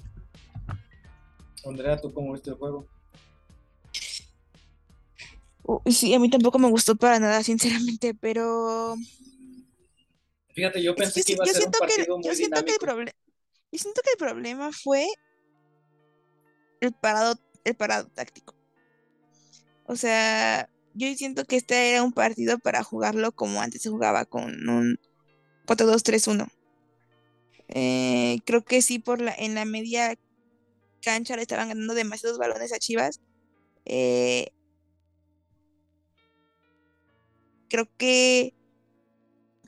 Andrea, ¿tú cómo viste el juego? sí, a mí tampoco me gustó para nada, sinceramente, pero... Fíjate, yo pensé que iba a ser un partido muy yo siento que el problema Yo siento que el problema fue el parado, el parado táctico. O sea, yo siento que este era un partido para jugarlo como antes se jugaba con un 4-2-3-1. Eh, creo que sí, por la, en la media cancha le estaban ganando demasiados balones a Chivas. Eh, creo que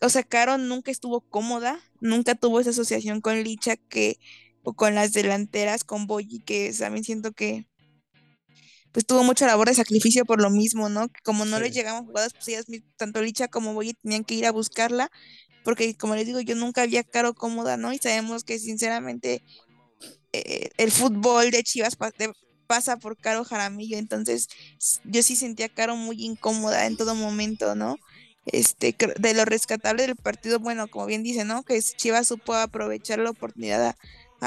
o sea, Caro nunca estuvo cómoda, nunca tuvo esa asociación con Licha que, o con las delanteras, con Boyi, que también siento que pues tuvo mucha labor de sacrificio por lo mismo, ¿no? como no les llegaban jugadas, pues ellas, tanto Licha como Boyi tenían que ir a buscarla porque como les digo, yo nunca había Caro cómoda, ¿no? Y sabemos que sinceramente eh, el fútbol de Chivas pasa por Caro Jaramillo, entonces yo sí sentía Caro muy incómoda en todo momento, ¿no? Este, de lo rescatable del partido, bueno, como bien dice, ¿no? Que Chivas supo aprovechar la oportunidad a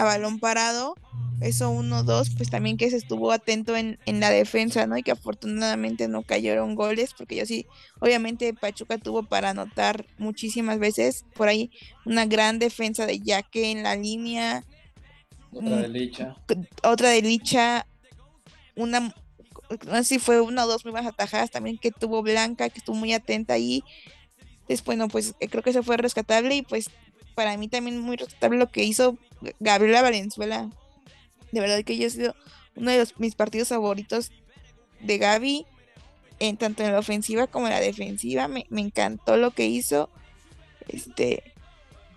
balón parado, eso uno, dos, pues también que se estuvo atento en, en, la defensa, ¿no? Y que afortunadamente no cayeron goles, porque yo sí, obviamente Pachuca tuvo para anotar muchísimas veces, por ahí una gran defensa de Yaque en la línea. Otra de Licha. Otra de Licha, una, no sé si fue una o dos muy buenas atajadas también que tuvo Blanca, que estuvo muy atenta ahí. Después, no, pues creo que eso fue rescatable y pues para mí también muy rescatable lo que hizo Gabriela Valenzuela. De verdad que yo he sido uno de mis partidos favoritos de Gaby, en tanto en la ofensiva como en la defensiva. Me, encantó lo que hizo. este,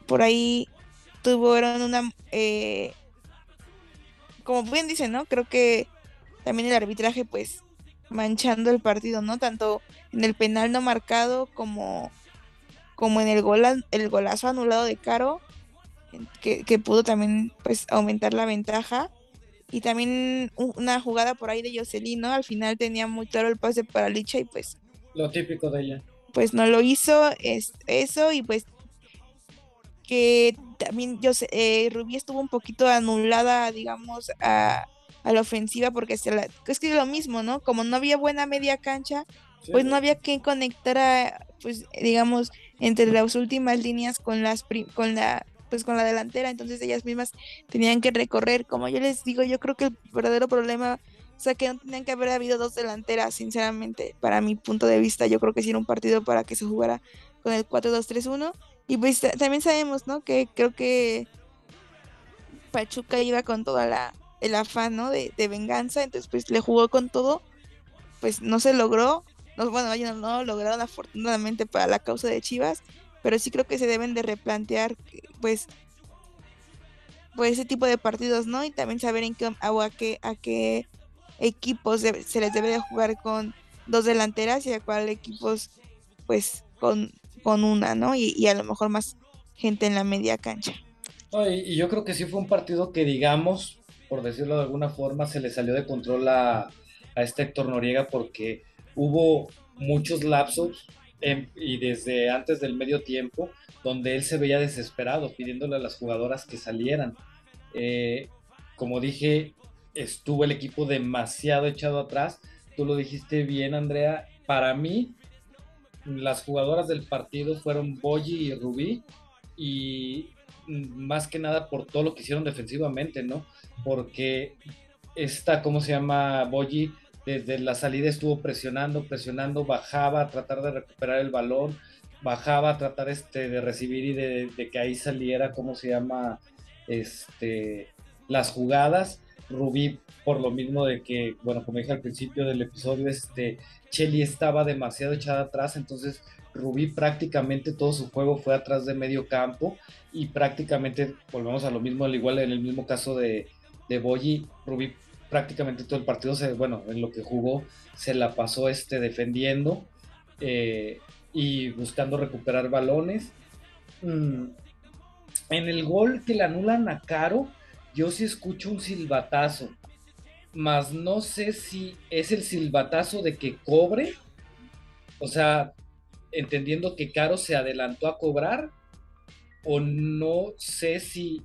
por ahí tuvieron una, eh, como bien dicen, ¿no? Creo que también el arbitraje, pues, manchando el partido, ¿no? Tanto en el penal no marcado como, como en el, gol, el golazo anulado de Caro, que, que pudo también, pues, aumentar la ventaja. Y también una jugada por ahí de Jocelyn, ¿no? Al final tenía muy claro el pase para Licha y pues... Lo típico de ella. Pues no lo hizo, es, eso, y pues que también yo sé, eh, Rubí estuvo un poquito anulada, digamos, a, a la ofensiva porque se la, es que es lo mismo, ¿no? Como no había buena media cancha, pues no había que conectar a, pues, digamos, entre las últimas líneas con las con la pues con la delantera, entonces ellas mismas tenían que recorrer, como yo les digo, yo creo que el verdadero problema, o sea, que no tenían que haber habido dos delanteras, sinceramente, para mi punto de vista, yo creo que sí era un partido para que se jugara con el 4-2-3-1 y pues también sabemos, ¿no? Que creo que Pachuca iba con toda la el afán, ¿no? De, venganza, entonces pues le jugó con todo, pues no se logró, no, bueno, no, no lograron afortunadamente para la causa de Chivas, pero sí creo que se deben de replantear, pues, pues ese tipo de partidos, ¿no? Y también saber en qué, a, qué, a qué equipos se les debe de jugar con dos delanteras y a cuál equipos, pues, con, con una, ¿no? Y, a lo mejor más gente en la media cancha. y, yo creo que sí fue un partido que, digamos, por decirlo de alguna forma, se le salió de control a, a este Héctor Noriega porque hubo muchos lapsos y desde antes del medio tiempo donde él se veía desesperado pidiéndole a las jugadoras que salieran. Eh, como dije, estuvo el equipo demasiado echado atrás. Tú lo dijiste bien, Andrea. Para mí, las jugadoras del partido fueron Boyi y Rubí y más que nada por todo lo que hicieron defensivamente, ¿no? Porque esta, ¿cómo se llama? Boyi desde la salida estuvo presionando, presionando, bajaba a tratar de recuperar el balón, bajaba a tratar este, de recibir y de, que ahí saliera, ¿cómo se llama? Este, las jugadas. Rubí, por lo mismo de que, bueno, como dije al principio del episodio, este, estaba demasiado echada atrás, entonces Rubí prácticamente todo su juego fue atrás de medio campo y prácticamente volvemos a lo mismo, al igual en el mismo caso de, de Boyi, Rubí prácticamente todo el partido, se, bueno, en lo que jugó, se la pasó este, defendiendo eh, y buscando recuperar balones. Mm, en el gol que le anulan a Caro, yo sí escucho un silbatazo más no sé si es el silbatazo de que cobre, o sea, entendiendo que Caro se adelantó a cobrar, o no sé si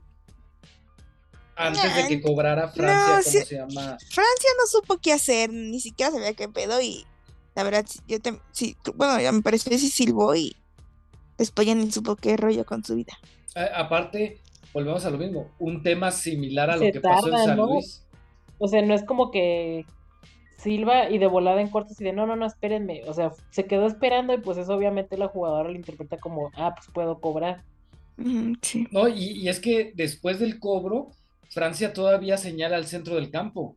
antes de que cobrara Francia, ¿cómo se llama? Francia no supo qué hacer, ni siquiera sabía qué pedo y la verdad, yo te, sí, bueno, ya me pareció que sí silbó y después ya ni supo qué rollo con su vida. aparte, volvemos a lo mismo, un tema similar a lo que pasó en San Luis. O sea, no es como que Silva y de volada en cortes y de no, no, no, espérenme. O sea, se quedó esperando y pues eso obviamente la jugadora lo interpreta como, ah, pues puedo cobrar. Sí. No, y, y, es que después del cobro, Francia todavía señala al centro del campo.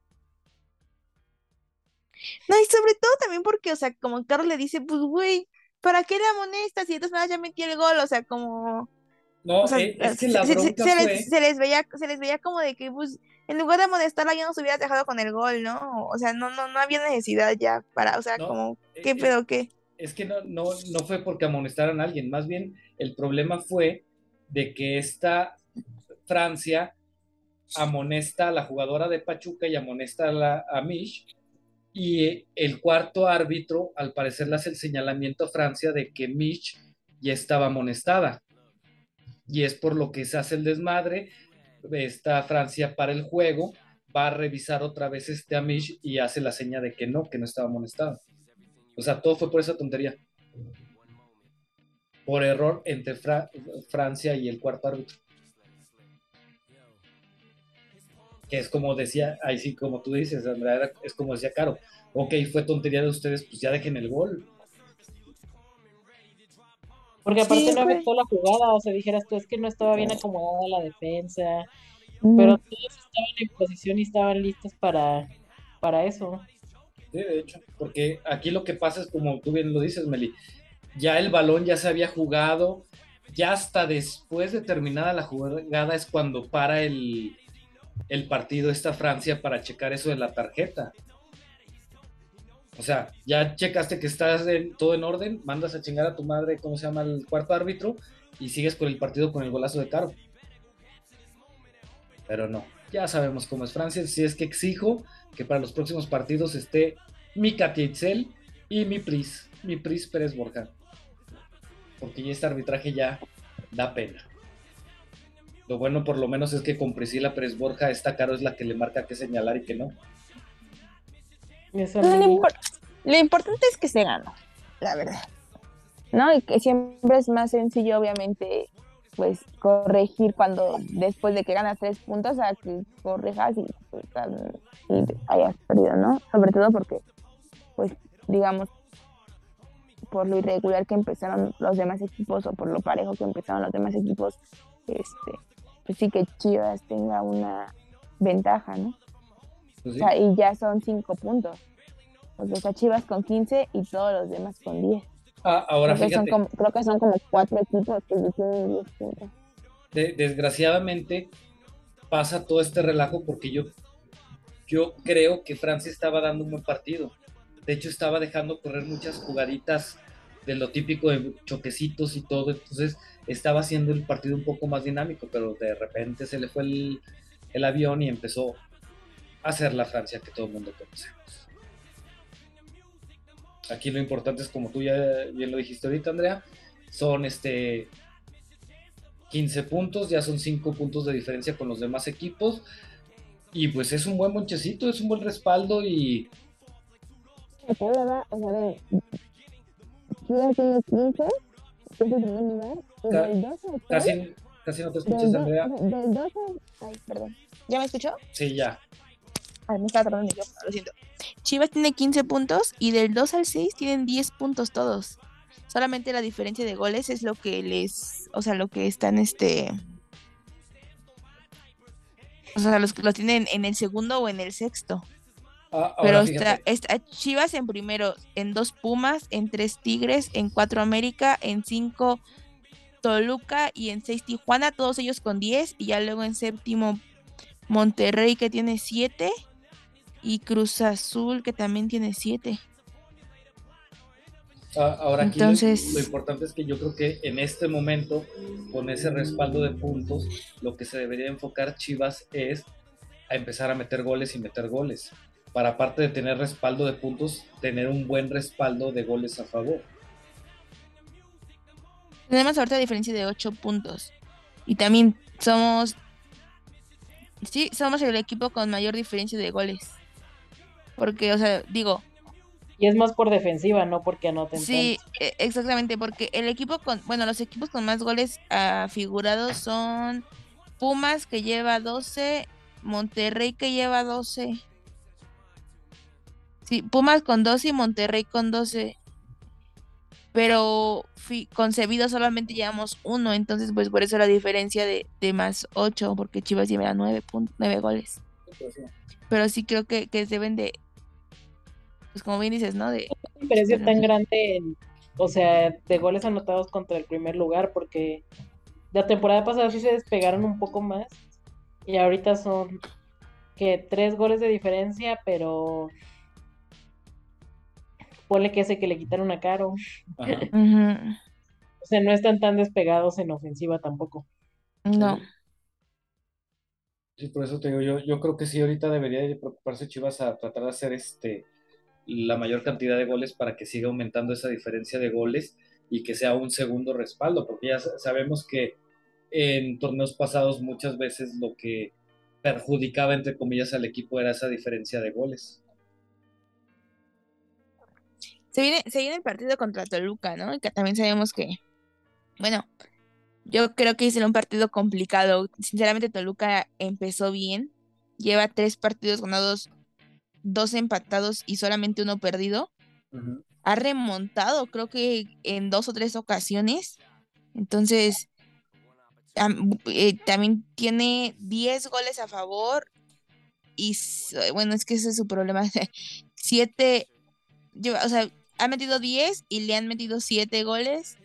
No, y sobre todo también porque, o sea, como Carlos le dice, pues, güey, ¿para qué la amonestas? Si de todas maneras ya metí el gol, o sea, como... No, eh, es, que la bronca se, fue... se, les, veía, se les veía como de que, pues, en lugar de amonestarla ya nos hubiera dejado con el gol, ¿no? O sea, no, no, no había necesidad ya para, o sea, como, ¿qué pedo qué? Es que no, no, no fue porque amonestaran a alguien, más bien el problema fue de que esta Francia amonesta a la jugadora de Pachuca y amonesta a, la, a y el cuarto árbitro, al parecer, le hace el señalamiento a Francia de que Mish ya estaba amonestada. Y es por lo que se hace el desmadre está Francia para el juego, va a revisar otra vez este Amish y hace la seña de que no, que no estaba amonestado. O sea, todo fue por esa tontería. Por error entre Francia y el cuarto árbitro. Que es como decía, ahí sí, como tú dices, Andrea, es como decía Caro. Ok, fue tontería de ustedes, pues ya dejen el gol. Porque aparte no afectó la jugada, o sea, dijeras tú, es que no estaba bien acomodada la defensa, pero todos estaban en posición y estaban listos para, para eso. Sí, de hecho, porque aquí lo que pasa es como tú bien lo dices, Meli, ya el balón ya se había jugado, ya hasta después de terminada la jugada es cuando para el, el partido esta Francia para checar eso de la tarjeta. O sea, ya checaste que estás en, todo en orden, mandas a chingar a tu madre, ¿cómo se llama el cuarto árbitro? Y sigues con el partido con el golazo de Caro. Pero no, ya sabemos cómo es Francia. Si es que exijo que para los próximos partidos esté mi Katia y mi Pris, mi Pris Pérez Borja. Porque ya este arbitraje ya da pena. Lo bueno por lo menos es que con Priscila Pérez Borja esta Caro es la que le marca qué señalar y que no. lo, importante es que se ganó, la verdad. ¿No? Y que siempre es más sencillo, obviamente, pues corregir cuando después de que ganas tres puntos a que corrijas y, pues, y hayas perdido, ¿no? Sobre todo porque, pues, digamos, por lo irregular que empezaron los demás equipos o por lo parejo que empezaron los demás equipos, este, pues sí que Chivas tenga una ventaja, ¿no? Pues o sea, y ya son cinco puntos. Porque está Chivas con 15 y todos los demás con 10. Ah, ahora creo fíjate. Que son como, creo que son como cuatro equipos que tienen 10 puntos. desgraciadamente pasa todo este relajo porque yo, yo creo que Francia estaba dando un buen partido. De hecho, estaba dejando correr muchas jugaditas de lo típico de choquecitos y todo. Entonces, estaba haciendo el partido un poco más dinámico, pero de repente se le fue el, el avión y empezó a hacer la Francia que todo el mundo conocemos. Aquí lo importante es, como tú ya bien lo dijiste ahorita, Andrea, son este 15 puntos, ya son 5 puntos de diferencia con los demás equipos. Y pues es un buen monchecito, es un buen respaldo y. Casi, casi no te escuchas, Andrea. Ay, perdón. ¿Ya me escuchó? Sí, ya. Ay, me estaba tratando yo, lo siento. Chivas tiene 15 puntos y del 2 al 6 tienen 10 puntos todos. Solamente la diferencia de goles es lo que les, o sea, lo que están este o sea, los, los tienen en el segundo o en el sexto. Ah, Pero está, está, Chivas en primero, en dos Pumas, en tres Tigres, en cuatro América, en cinco Toluca y en seis Tijuana, todos ellos con 10. Y ya luego en séptimo Monterrey que tiene 7 y Cruz Azul que también tiene 7. Ah, ahora aquí Entonces... lo, importante es que yo creo que en este momento, con ese respaldo de puntos, lo que se debería enfocar Chivas es a empezar a meter goles y meter goles. Para aparte de tener respaldo de puntos, tener un buen respaldo de goles a favor. Tenemos ahorita diferencia de 8 puntos. Y también somos. Sí, somos el equipo con mayor diferencia de goles. Porque, o sea, digo. Y es más por defensiva, no porque anoten. Sí, e, exactamente, porque el equipo con, bueno, los equipos con más goles afigurados son Pumas que lleva 12, Monterrey que lleva 12. Sí, Pumas con 12 y Monterrey con 12. Pero concebido solamente llevamos uno, entonces pues por eso la diferencia de, de más 8, porque Chivas lleva 9, 9 goles. Pero sí creo que, que deben de, pues como bien dices, ¿no? De precio tan grande, o sea, de goles anotados contra el primer lugar, porque la temporada pasada sí se despegaron un poco más y ahorita son que tres goles de diferencia, pero ponle que ese que le quitaron a Caro. O sea, no están tan despegados en ofensiva tampoco. No. Sí, por eso te digo, yo, yo creo que sí, ahorita debería de preocuparse Chivas a tratar de hacer este la mayor cantidad de goles para que siga aumentando esa diferencia de goles y que sea un segundo respaldo, porque ya sabemos que en torneos pasados muchas veces lo que perjudicaba, entre comillas, al equipo era esa diferencia de goles. Se viene, se viene el partido contra Toluca, ¿no? Y que también sabemos que, bueno, yo creo que es un partido complicado. Sinceramente, Toluca empezó bien. Lleva tres partidos ganados dos empatados y solamente uno perdido. Ha remontado, creo que en dos o tres ocasiones. Entonces, eh, también tiene 10 goles a favor. Y bueno, es que ese es su problema. Siete, o sea, ha metido 10 y le han metido siete goles.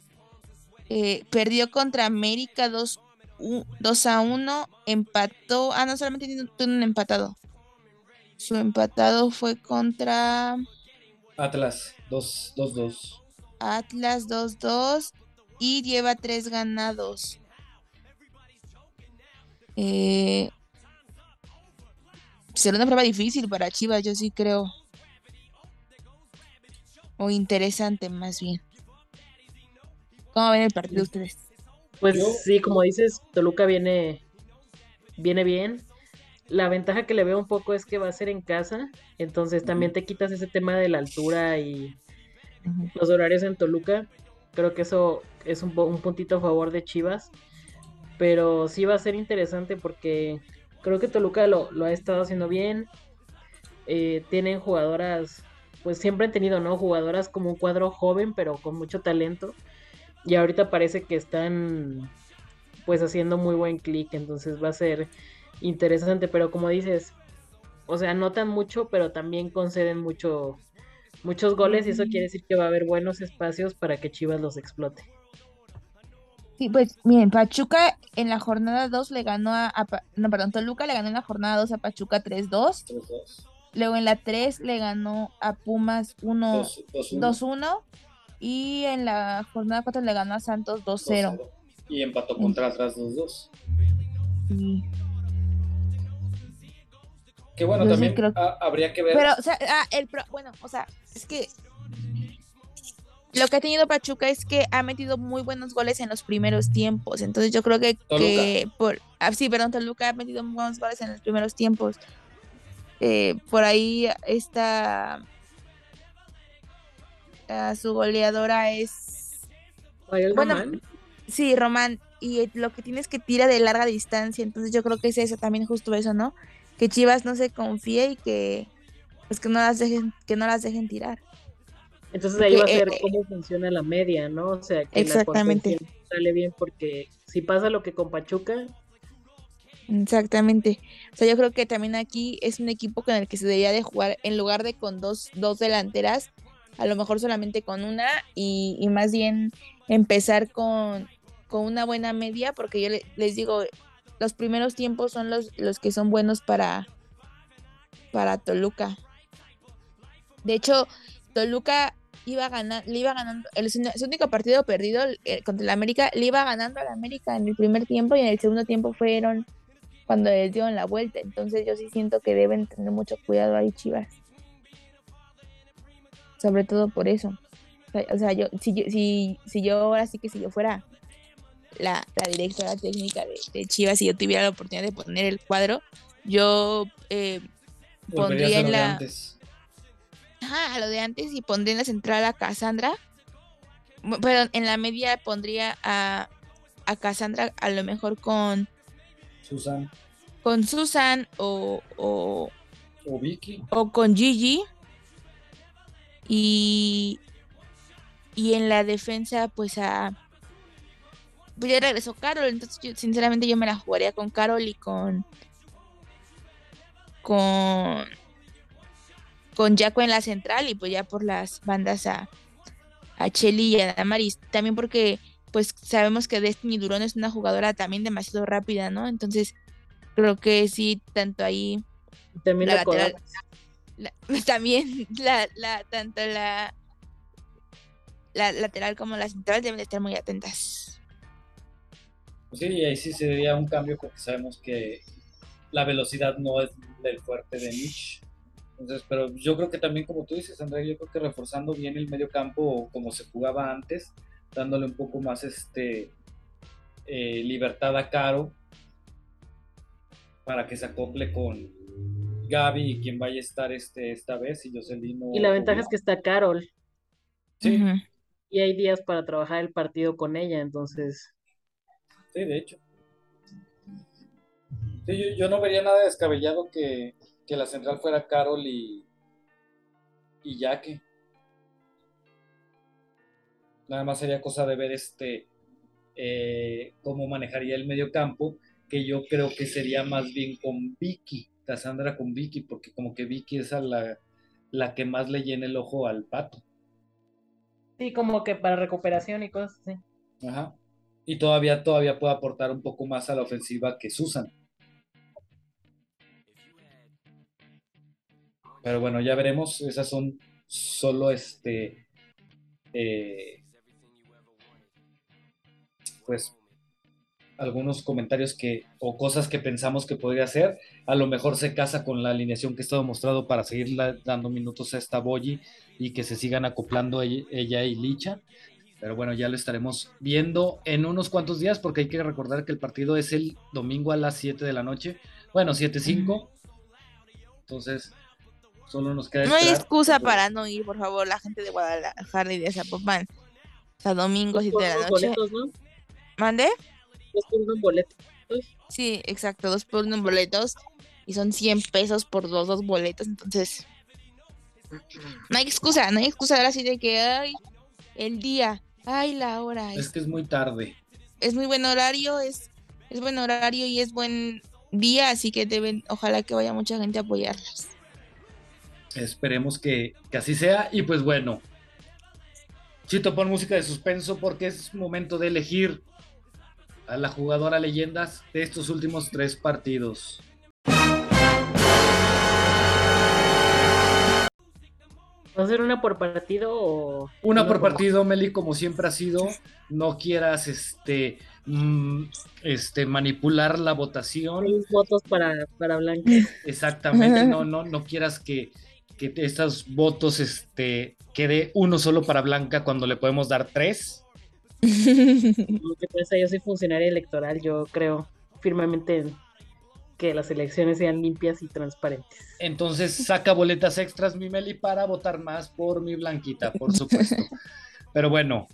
eh, perdió contra América 2, 2 a 1, empató, ah, no, solamente tiene un empatado. Su empatado fue contra Atlas 2-2. Atlas 2-2 y lleva tres ganados. Eh, será una prueba difícil para Chivas, yo sí creo. O interesante, más bien. ¿Cómo ven el partido ustedes? Pues sí, como dices, Toluca viene, viene bien. La ventaja que le veo un poco es que va a ser en casa, entonces también te quitas ese tema de la altura y los horarios en Toluca. Creo que eso es un, un puntito a favor de Chivas, pero sí va a ser interesante porque creo que Toluca lo, ha estado haciendo bien. Eh, tienen jugadoras, pues siempre han tenido, ¿no? Jugadoras como un cuadro joven, pero con mucho talento. Y ahorita parece que están pues haciendo muy buen clic, entonces va a ser interesante, pero como dices, o sea, notan mucho, pero también conceden mucho muchos goles y eso quiere decir que va a haber buenos espacios para que Chivas los explote. Sí, pues miren, Pachuca en la jornada 2 le ganó a, no, perdón, Toluca le ganó en la jornada 2 a Pachuca 3-2. Luego en la 3 le ganó a Pumas 1-2-1 y en la jornada 4 le ganó a Santos 2-0. Y empató contra atrás 2-2. Sí. Que bueno, también habría que ver. Pero, o sea, ah, el bueno, o sea, es que lo que ha tenido Pachuca es que ha metido muy buenos goles en los primeros tiempos. Entonces yo creo que, que por ah, sí, perdón, Toluca ha metido muy buenos goles en los primeros tiempos. Eh, por ahí está ah, su goleadora es bueno, sí, Román. Y lo que tienes que tira de larga distancia. Entonces yo creo que es eso, también justo eso, ¿no? Que Chivas no se confíe y que pues que no las dejen, que no las dejen tirar. Entonces ahí va a ser eh, cómo funciona la media, ¿no? O sea, que exactamente. la sale bien porque si pasa lo que con Pachuca. Exactamente. O sea, yo creo que también aquí es un equipo con el que se debería de jugar en lugar de con dos, dos delanteras, a lo mejor solamente con una y, más bien empezar con, con, una buena media, porque yo les digo, los primeros tiempos son los, los que son buenos para, para Toluca. De hecho, Toluca iba ganar, le iba ganando, el, su único partido perdido eh, contra el América, le iba ganando al América en el primer tiempo y en el segundo tiempo fueron cuando les dieron la vuelta. Entonces yo sí siento que deben tener mucho cuidado ahí Chivas. Sobre todo por eso. O sea, yo, si, yo, si, si yo ahora sí que si yo fuera la, directora técnica de, Chivas, si yo tuviera la oportunidad de poner el cuadro, yo eh, pondría en la a lo de antes y pondría en la central a Cassandra. Pero en la media pondría a, a Cassandra a lo mejor con Susan. Con Susan o, o, o Vicky. O con Gigi. Y, y en la defensa, pues a. Pues ya regresó Carol, entonces yo, sinceramente yo me la jugaría con Carol y con. Con con Jaco en la central y pues ya por las bandas a, a Chelly y a Damaris. También porque pues sabemos que Destiny Durón es una jugadora también demasiado rápida, ¿no? Entonces creo que sí, tanto ahí... También la, lateral, también la, la, tanto la, la lateral como la central deben estar muy atentas. Sí, y ahí sí sería un cambio porque sabemos que la velocidad no es del fuerte de Mitch. Entonces, pero yo creo que también, como tú dices, Andrea, yo creo que reforzando bien el medio campo como se jugaba antes, dándole un poco más este eh, libertad a Caro para que se acople con Gaby y quien vaya a estar este, esta vez y Jocelyn. Y la ventaja es que está Carol. Sí. Y hay días para trabajar el partido con ella, entonces. Sí, de hecho. Sí, yo, yo no vería nada descabellado que, que la central fuera Carol y, y Yaque. Nada más sería cosa de ver este eh, cómo manejaría el medio campo, que yo creo que sería más bien con Vicky, Cassandra con Vicky, porque como que Vicky es la, la que más le llena el ojo al pato. Sí, como que para recuperación y cosas así. Ajá. Y todavía, todavía puede aportar un poco más a la ofensiva que Susan. Pero bueno, ya veremos. Esas son solo este. eh, pues algunos comentarios que o cosas que pensamos que podría hacer. A lo mejor se casa con la alineación que he estado mostrado para seguir la- dando minutos a esta Boyi y que se sigan acoplando ella, ella y Licha. Pero bueno, ya lo estaremos viendo en unos cuantos días porque hay que recordar que el partido es el domingo a las 7 de la noche. Bueno, 7-5. Entonces, solo nos queda No hay excusa para no ir, por favor, la gente de Guadalajara y de Zapopan. O sea, domingo, 7 de la noche. boletos, ¿no? ¿Mande? Dos por uno en boletos. Sí, exacto, dos por uno en boletos. Y son 100 pesos por los dos boletos. Entonces, no hay excusa, no hay excusa ahora sí de que, ay, el día, ay, la hora. Es Es, que es muy tarde. es muy buen horario, es, es buen horario y es buen día. Así que deben, ojalá que vaya mucha gente a apoyarlas. Esperemos que, que así sea. Y pues bueno, Chito, pon música de suspenso porque es momento de elegir a la jugadora leyendas de estos últimos tres partidos. ¿Va a ser una por partido o.? Una por por- partido, Meli, como siempre ha sido. No quieras este, mm, este manipular la votación. Seis votos para, para Blanca. Exactamente, no, no, no quieras que, que estos votos este, quede uno solo para Blanca cuando le podemos dar tres. Lo que pasa, yo soy funcionaria electoral, yo creo firmemente en que las elecciones sean limpias y transparentes. Entonces saca boletas extras, mi Meli, para votar más por mi Blanquita, por supuesto. Pero bueno,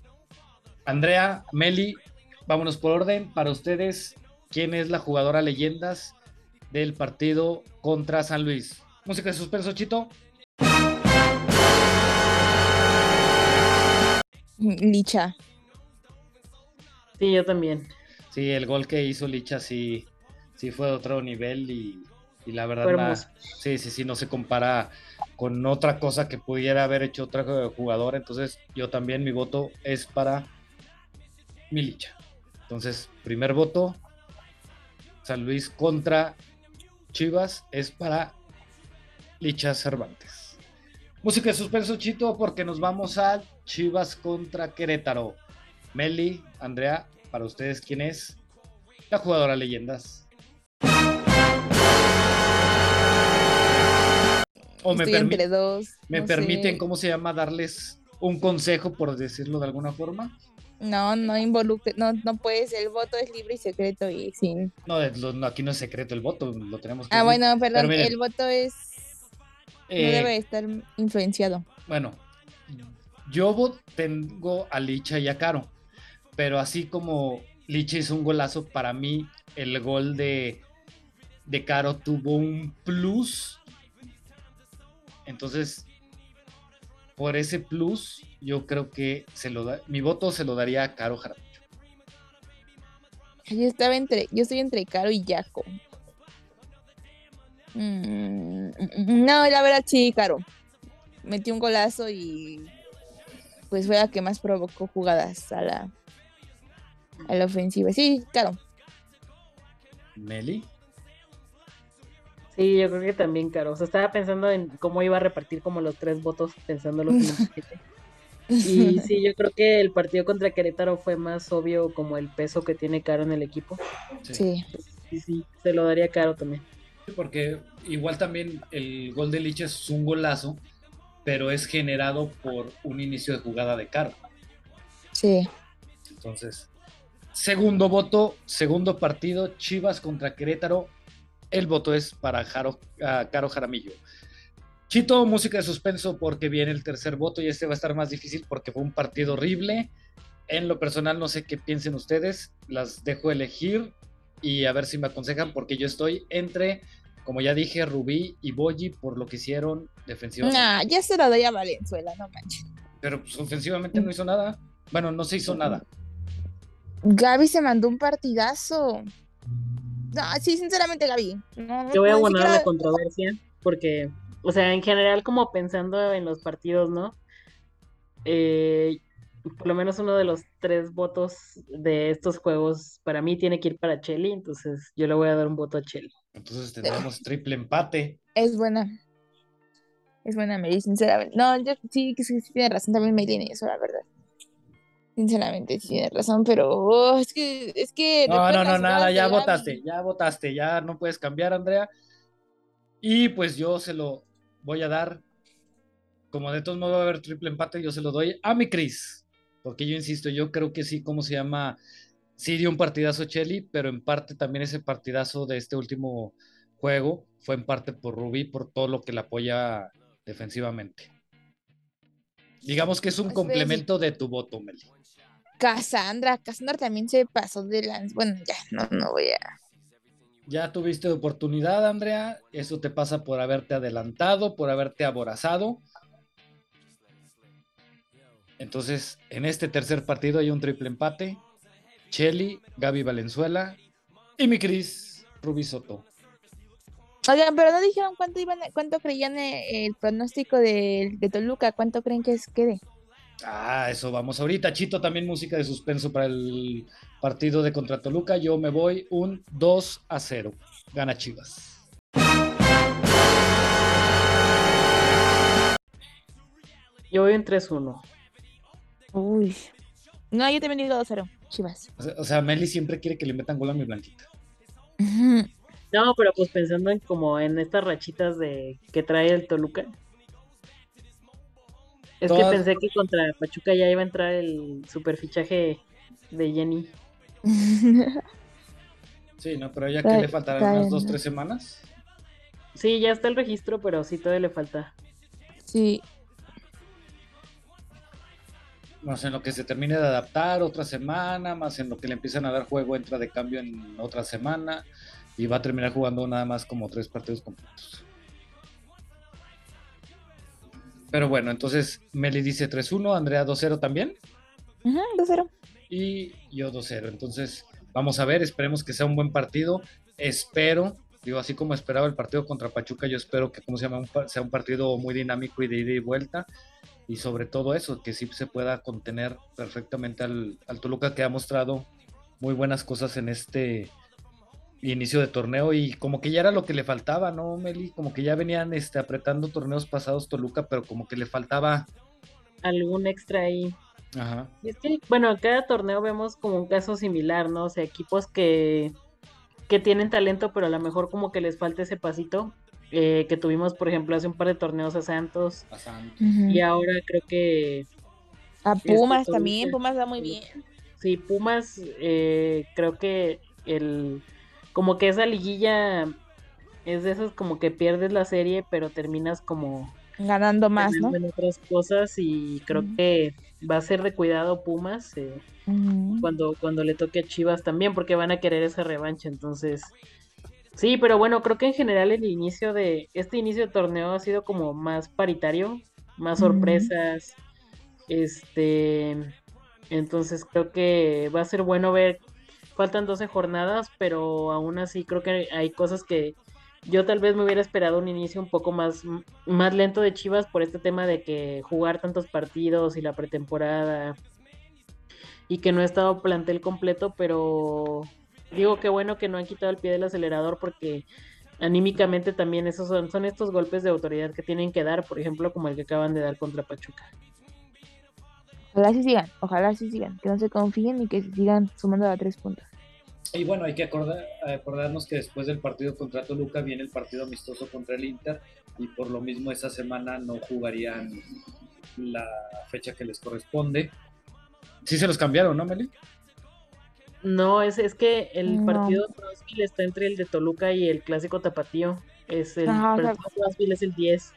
Andrea, Meli, vámonos por orden. Para ustedes, ¿quién es la jugadora leyendas del partido contra San Luis? Música de suspenso, Chito. Licha. Sí, yo también. Sí, el gol que hizo Licha sí, sí fue de otro nivel y, y la verdad, la- sí, sí, sí, no se compara con otra cosa que pudiera haber hecho otra jugadora. Entonces, yo también mi voto es para mi Licha. Entonces, primer voto, San Luis contra Chivas es para Licha Cervantes. Música de suspenso, Chito, porque nos vamos a Chivas contra Querétaro. Meli, Andrea, para ustedes, ¿quién es la jugadora leyendas? O me, permi- entre dos. me no permiten, sé. ¿cómo se llama? Darles un consejo, por decirlo de alguna forma. No, no involucre, no, no puedes, el voto es libre y secreto y sin. No, es lo- no, aquí no es secreto el voto, lo tenemos que Ah, bueno, perdón, miren, el voto es. Eh, no debe estar influenciado. Bueno, yo tengo a Licha y a Caro, pero así como Licha hizo un golazo, para mí el gol de, de Caro tuvo un plus. Entonces, por ese plus, yo creo que se lo da, mi voto se lo daría a Caro Jaramillo. Yo estaba entre, yo estoy entre Caro y Jaco. Mm, no, la verdad sí, Caro. Metió un golazo y pues fue la que más provocó jugadas a la, a la ofensiva. Sí, Caro. Meli. Sí, yo creo que también, Caro. O sea, estaba pensando en cómo iba a repartir como los tres votos, pensando los. Y sí, yo creo que el partido contra Querétaro fue más obvio como el peso que tiene Caro en el equipo. Sí. Sí, sí, se lo daría a Caro también. Porque igual también el gol de Licha es un golazo, pero es generado por un inicio de jugada de Caro. Sí. Entonces, segundo voto, segundo partido, Chivas contra Querétaro. El voto es para Jaro- ah, Caro Jaramillo. Chito, música de suspenso porque viene el tercer voto y este va a estar más difícil porque fue un partido horrible. En lo personal no sé qué piensen ustedes, las dejo elegir y a ver si me aconsejan porque yo estoy entre, como ya dije, Rubí y Boyi por lo que hicieron defensivamente. Nah, ya se lo doy a Valenzuela, no manches. Pero pues, ofensivamente no hizo nada. Bueno, no se hizo nada. Gaby se mandó un partidazo. No, sí, sinceramente, Gaby. No, Yo voy a no, abonar a la siquiera- controversia porque, o sea, en general como pensando en los partidos, ¿no? Eh, por lo menos uno de los tres votos de estos juegos para mí tiene que ir para Chelly, entonces yo le voy a dar un voto a Chelly. Entonces tendremos triple empate. Es buena. Es buena Mary, sinceramente. No, yo sí que sí, sí tiene razón también Mary en eso, la verdad. Sinceramente, sí tiene razón, pero oh, es que, es que. No, no, no, nada, ya votaste, ya votaste, ya no puedes cambiar, Andrea. Y pues yo se lo voy a dar, como de todos modos va a haber triple empate, yo se lo doy a mi Cris. Porque yo insisto, yo creo que sí, ¿cómo se llama? Sí dio un partidazo Chelly, pero en parte también ese partidazo de este último juego fue en parte por Rubí, por todo lo que le apoya defensivamente. Digamos que es un complemento de tu voto, Meli. Cassandra, Cassandra también se pasó de lanza. Bueno, ya, no, no voy a. Ya tuviste oportunidad, Andrea. Eso te pasa por haberte adelantado, por haberte aborazado. Entonces, en este tercer partido hay un triple empate. Chelly, Gaby Valenzuela y mi Cris, Rubí Soto. Oigan, pero no dijeron cuánto iban, cuánto creían eh, el pronóstico de, de Toluca, cuánto creen que es quede. Ah, eso vamos ahorita. Chito, también música de suspenso para el partido de contra Toluca. Yo me voy un 2 a 0. Gana Chivas. Yo voy en 3-1. Uy. No, yo también digo 2-0, Chivas. O sea, o sea, Meli siempre quiere que le metan gol a mi blanquita. No, pero pues pensando en como en estas rachitas de que trae el Toluca. Es que pensé que contra Pachuca ya iba a entrar el superfichaje de Jenny. Sí, no, pero ya que le faltarán unas bien, dos, tres semanas. Sí, ya está el registro, pero sí todavía le falta. sí. Más en lo que se termine de adaptar otra semana, más en lo que le empiezan a dar juego, entra de cambio en otra semana y va a terminar jugando nada más como tres partidos completos. Pero bueno, entonces Meli dice 3-1, Andrea 2-0 también Ujú, 2-0. y yo 2-0. Entonces vamos a ver, esperemos que sea un buen partido. Espero, digo, así como esperaba el partido contra Pachuca, yo espero que, ¿cómo se llama? Un sea un partido muy dinámico y de ida y vuelta. Y sobre todo eso, que sí se pueda contener perfectamente al, al Toluca que ha mostrado muy buenas cosas en este inicio de torneo y como que ya era lo que le faltaba, ¿no, Meli? Como que ya venían este, apretando torneos pasados Toluca, pero como que le faltaba... Algún extra ahí. Ajá. Y es que, bueno, en cada torneo vemos como un caso similar, ¿no? O sea, equipos que, que tienen talento, pero a lo mejor como que les falta ese pasito. eh, que tuvimos, por ejemplo, hace un par de torneos a Santos. a Santos. Y ahora creo que A Pumas también, Pumas va muy bien. sí, Pumas, eh, creo que el como que esa liguilla es de esas como que pierdes la serie, pero terminas como Ganando más, ¿no? en otras cosas y creo que va a ser de cuidado Pumas. eh, cuando, cuando le toque a Chivas también, porque van a querer esa revancha. Entonces, sí, pero bueno, creo que en general el inicio de este inicio de torneo ha sido como más paritario, más sorpresas. Este, entonces creo que va a ser bueno ver. Faltan 12 jornadas, pero aún así creo que hay cosas que yo tal vez me hubiera esperado un inicio un poco más, más lento de Chivas por este tema de que jugar tantos partidos y la pretemporada y que no ha estado plantel completo, pero digo que bueno que no han quitado el pie del acelerador porque anímicamente también esos son, son estos golpes de autoridad que tienen que dar, por ejemplo, como el que acaban de dar contra Pachuca. Ojalá sí sigan, ojalá sí sigan, que no se confíen y que sigan sumando a tres puntos. Y bueno, hay que acordar, acordarnos que después del partido contra Toluca viene el partido amistoso contra el Inter y por lo mismo esa semana no jugarían la fecha que les corresponde. Sí se los cambiaron, ¿no, Meli? No, es, es que el No. partido de está entre el de Toluca y el clásico tapatío. Es el Ajá, o sea- partido de Brownsville es el 10.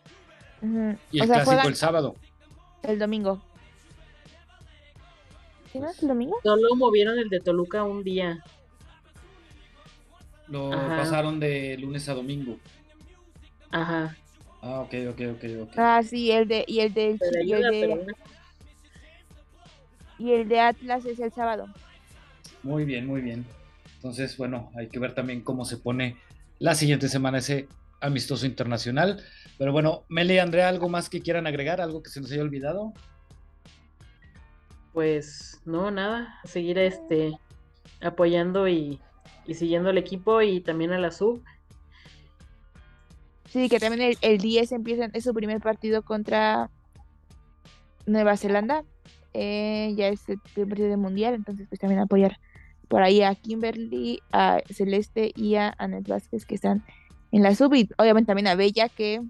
Ujú. Y O el sea, clásico juegan el sábado. el domingo. ¿Sí no es el domingo? Solo movieron el de Toluca un día. Lo Ajá. pasaron de lunes a domingo. Ajá. Ah, ok, ok, ok, ok. Ah, sí, el de, y el de, y el de, y el de Atlas es el sábado. Muy bien, muy bien. Entonces, bueno, hay que ver también cómo se pone la siguiente semana ese amistoso internacional. Pero bueno, Meli y Andrea, ¿algo más que quieran agregar? ¿Algo que se nos haya olvidado? Pues no, nada, seguir este apoyando y, y siguiendo al equipo y también a la sub. Sí, que también el, el 10 empieza, es su primer partido contra Nueva Zelanda. eh, ya es el primer partido del mundial, entonces pues también apoyar por ahí a Kimberly, a Celeste y a Anet Vázquez que están en la sub y obviamente también a Bella que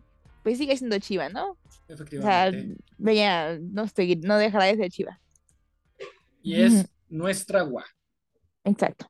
pues sigue siendo chiva, ¿no? O sea, Efectivamente. Bella no, seguir, no dejará de ser chiva. Y es nuestra agua. Exacto.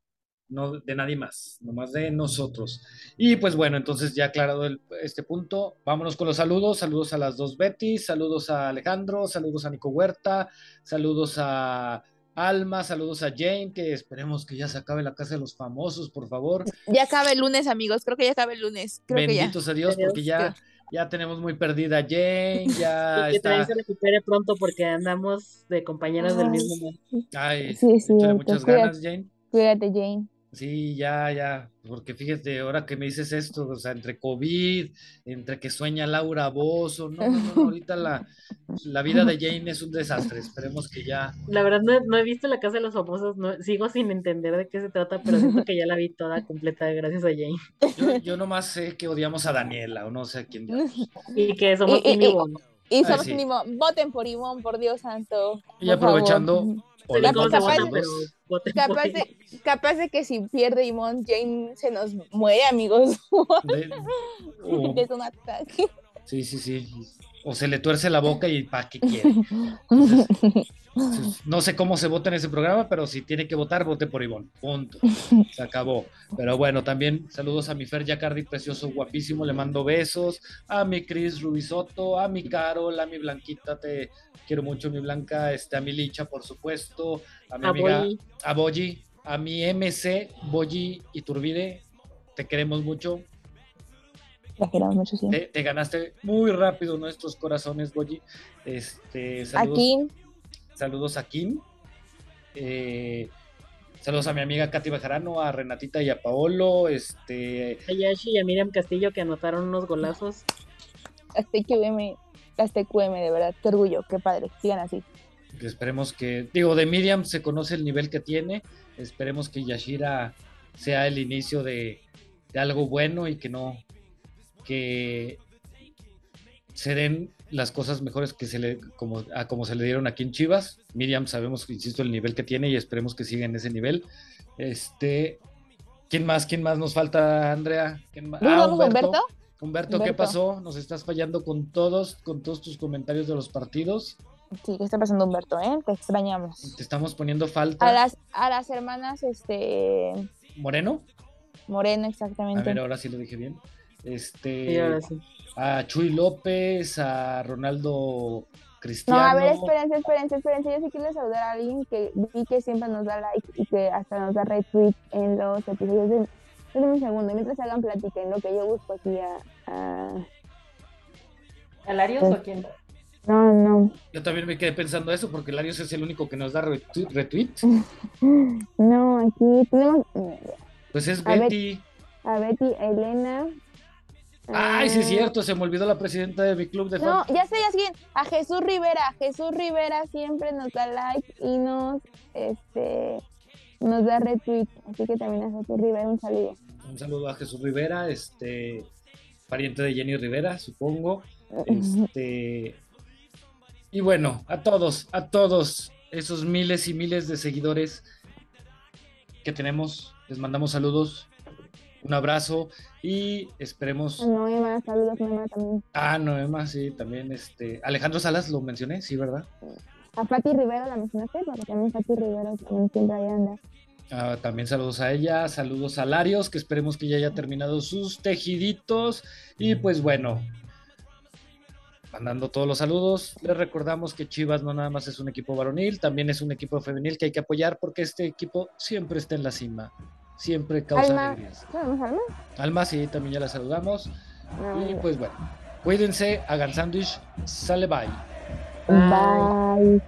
no de nadie más, nomás de nosotros. Y pues bueno, entonces ya aclarado el- este punto, vámonos con los saludos. Saludos a las dos Betty, saludos a Alejandro, saludos a Nico Huerta, saludos a Alma, saludos a Jane, que esperemos que ya se acabe la casa de los famosos, por favor. Ya acaba el lunes, amigos. Creo que ya acaba el lunes. Creo que ya. Benditos a Dios, porque ya, ya tenemos muy perdida a Jane, ya y que también está. se recupere pronto porque andamos de compañeras del mismo mundo. Ay, Sí, cierto, muchas cuídate. ganas, Jane. Cuídate, Jane. Sí, ya, ya, porque fíjate, ahora que me dices esto, o sea, entre COVID, entre que sueña Laura Bozo, no, no, no, ahorita la, la vida de Jane es un desastre, esperemos que ya, La verdad no, no he visto la casa de los famosos, no, sigo sin entender de qué se trata, pero siento que ya la vi toda completa gracias a Jane. yo, yo nomás sé que odiamos a Daniela, o no sé a quién. Y que somos Y- y- y- Ivonne. Y Ay, somos sí. voten por Ivonne, por Dios santo. Y por aprovechando, capaz- pero Capaz de, capaz de que si pierde Ivonne, Jane se nos muere, amigos. de- o- es un ataque. sí, sí, sí, o se le tuerce la boca y pa' qué quiere. No sé cómo se vota en ese programa, pero si tiene que votar, vote por Ivonne. Punto. Se acabó. Pero bueno, también saludos a mi Fer Yacardi, precioso, guapísimo. Le mando besos. A mi Cris Rubisoto, a mi Carol, a mi Blanquita, te quiero mucho, mi Blanca. Este, a mi Licha, por supuesto. A mi A amiga, Boyi. a Boyi. A mi MC, Boyi Iturbide. Te queremos mucho. La queremos mucho, sí. Te, te ganaste muy rápido nuestros corazones, Boyi. Este, saludos. A Kim. Eh, saludos a mi amiga Katy Bajarano, a Renatita y a Paolo. Este, A Yashi y a Miriam Castillo que anotaron unos golazos. las TQM, las TQM, de verdad, qué orgullo, qué padre, sigan así. esperemos que, digo, de Miriam se conoce el nivel que tiene. Esperemos que Yashira sea el inicio de, de algo bueno y que no, que se den las cosas mejores que se le, como, a como se le dieron aquí en Chivas. Miriam sabemos, insisto, el nivel que tiene y esperemos que siga en ese nivel. Este, ¿quién más? ¿Quién más nos falta, Andrea? ¿Quién más? ¿No Ah, a Humberto. Humberto? Humberto, ¿qué pasó? Nos estás fallando con todos, con todos tus comentarios de los partidos. Sí, ¿qué está pasando, Humberto? Eh? Te extrañamos. Te estamos poniendo falta. A las, a las hermanas, este, Moreno. Moreno, A exactamente. ver, ahora sí lo dije bien. Este, Y ahora sí. a Chuy López, a Ronaldo No, Cristiano. a ver, espérense, espérense, espérense. Yo sí quiero saludar a alguien que vi que siempre nos da like y que hasta nos da retweet en los episodios. De... Denme un segundo, mientras hagan plática en lo que yo busco aquí a... a- ¿A Larios o a quién? No, no. Yo también me quedé pensando eso porque Larios es el único que nos da retweet. retweet. No, aquí tenemos Pues es A. Betty. a Betty, a Elena. Ay, sí es a- cierto, se me olvidó la presidenta de mi club de No, fan. ya sé, ya sé. A Jesús Rivera. Jesús Rivera siempre nos da like y nos, este, nos da retweet. Así que también a Jesús Rivera un saludo. Un saludo a Jesús Rivera, este pariente de Jenny Rivera, supongo. Este y bueno, a todos, a todos esos miles y miles de seguidores que tenemos, les mandamos saludos, un abrazo y esperemos. Noema, saludos Noema también. Ah, Noema, sí, también este Alejandro Salas lo mencioné, sí, ¿verdad? A Fati Rivera la mencionaste, porque también Fati Rivera también siempre ahí anda. Ah, también saludos a ella, saludos a Larios, que esperemos que ya haya terminado sus tejiditos. Y pues bueno, mandando todos los saludos, les recordamos que Chivas no nada más es un equipo varonil, también es un equipo femenil que hay que apoyar porque este equipo siempre está en la cima, siempre causa Alma. alegrías. ¿Sabemos Alma? Alma, sí, también ya la saludamos. No, Y pues bueno, cuídense, hagan sándwich, sale bye. Bye. Bye.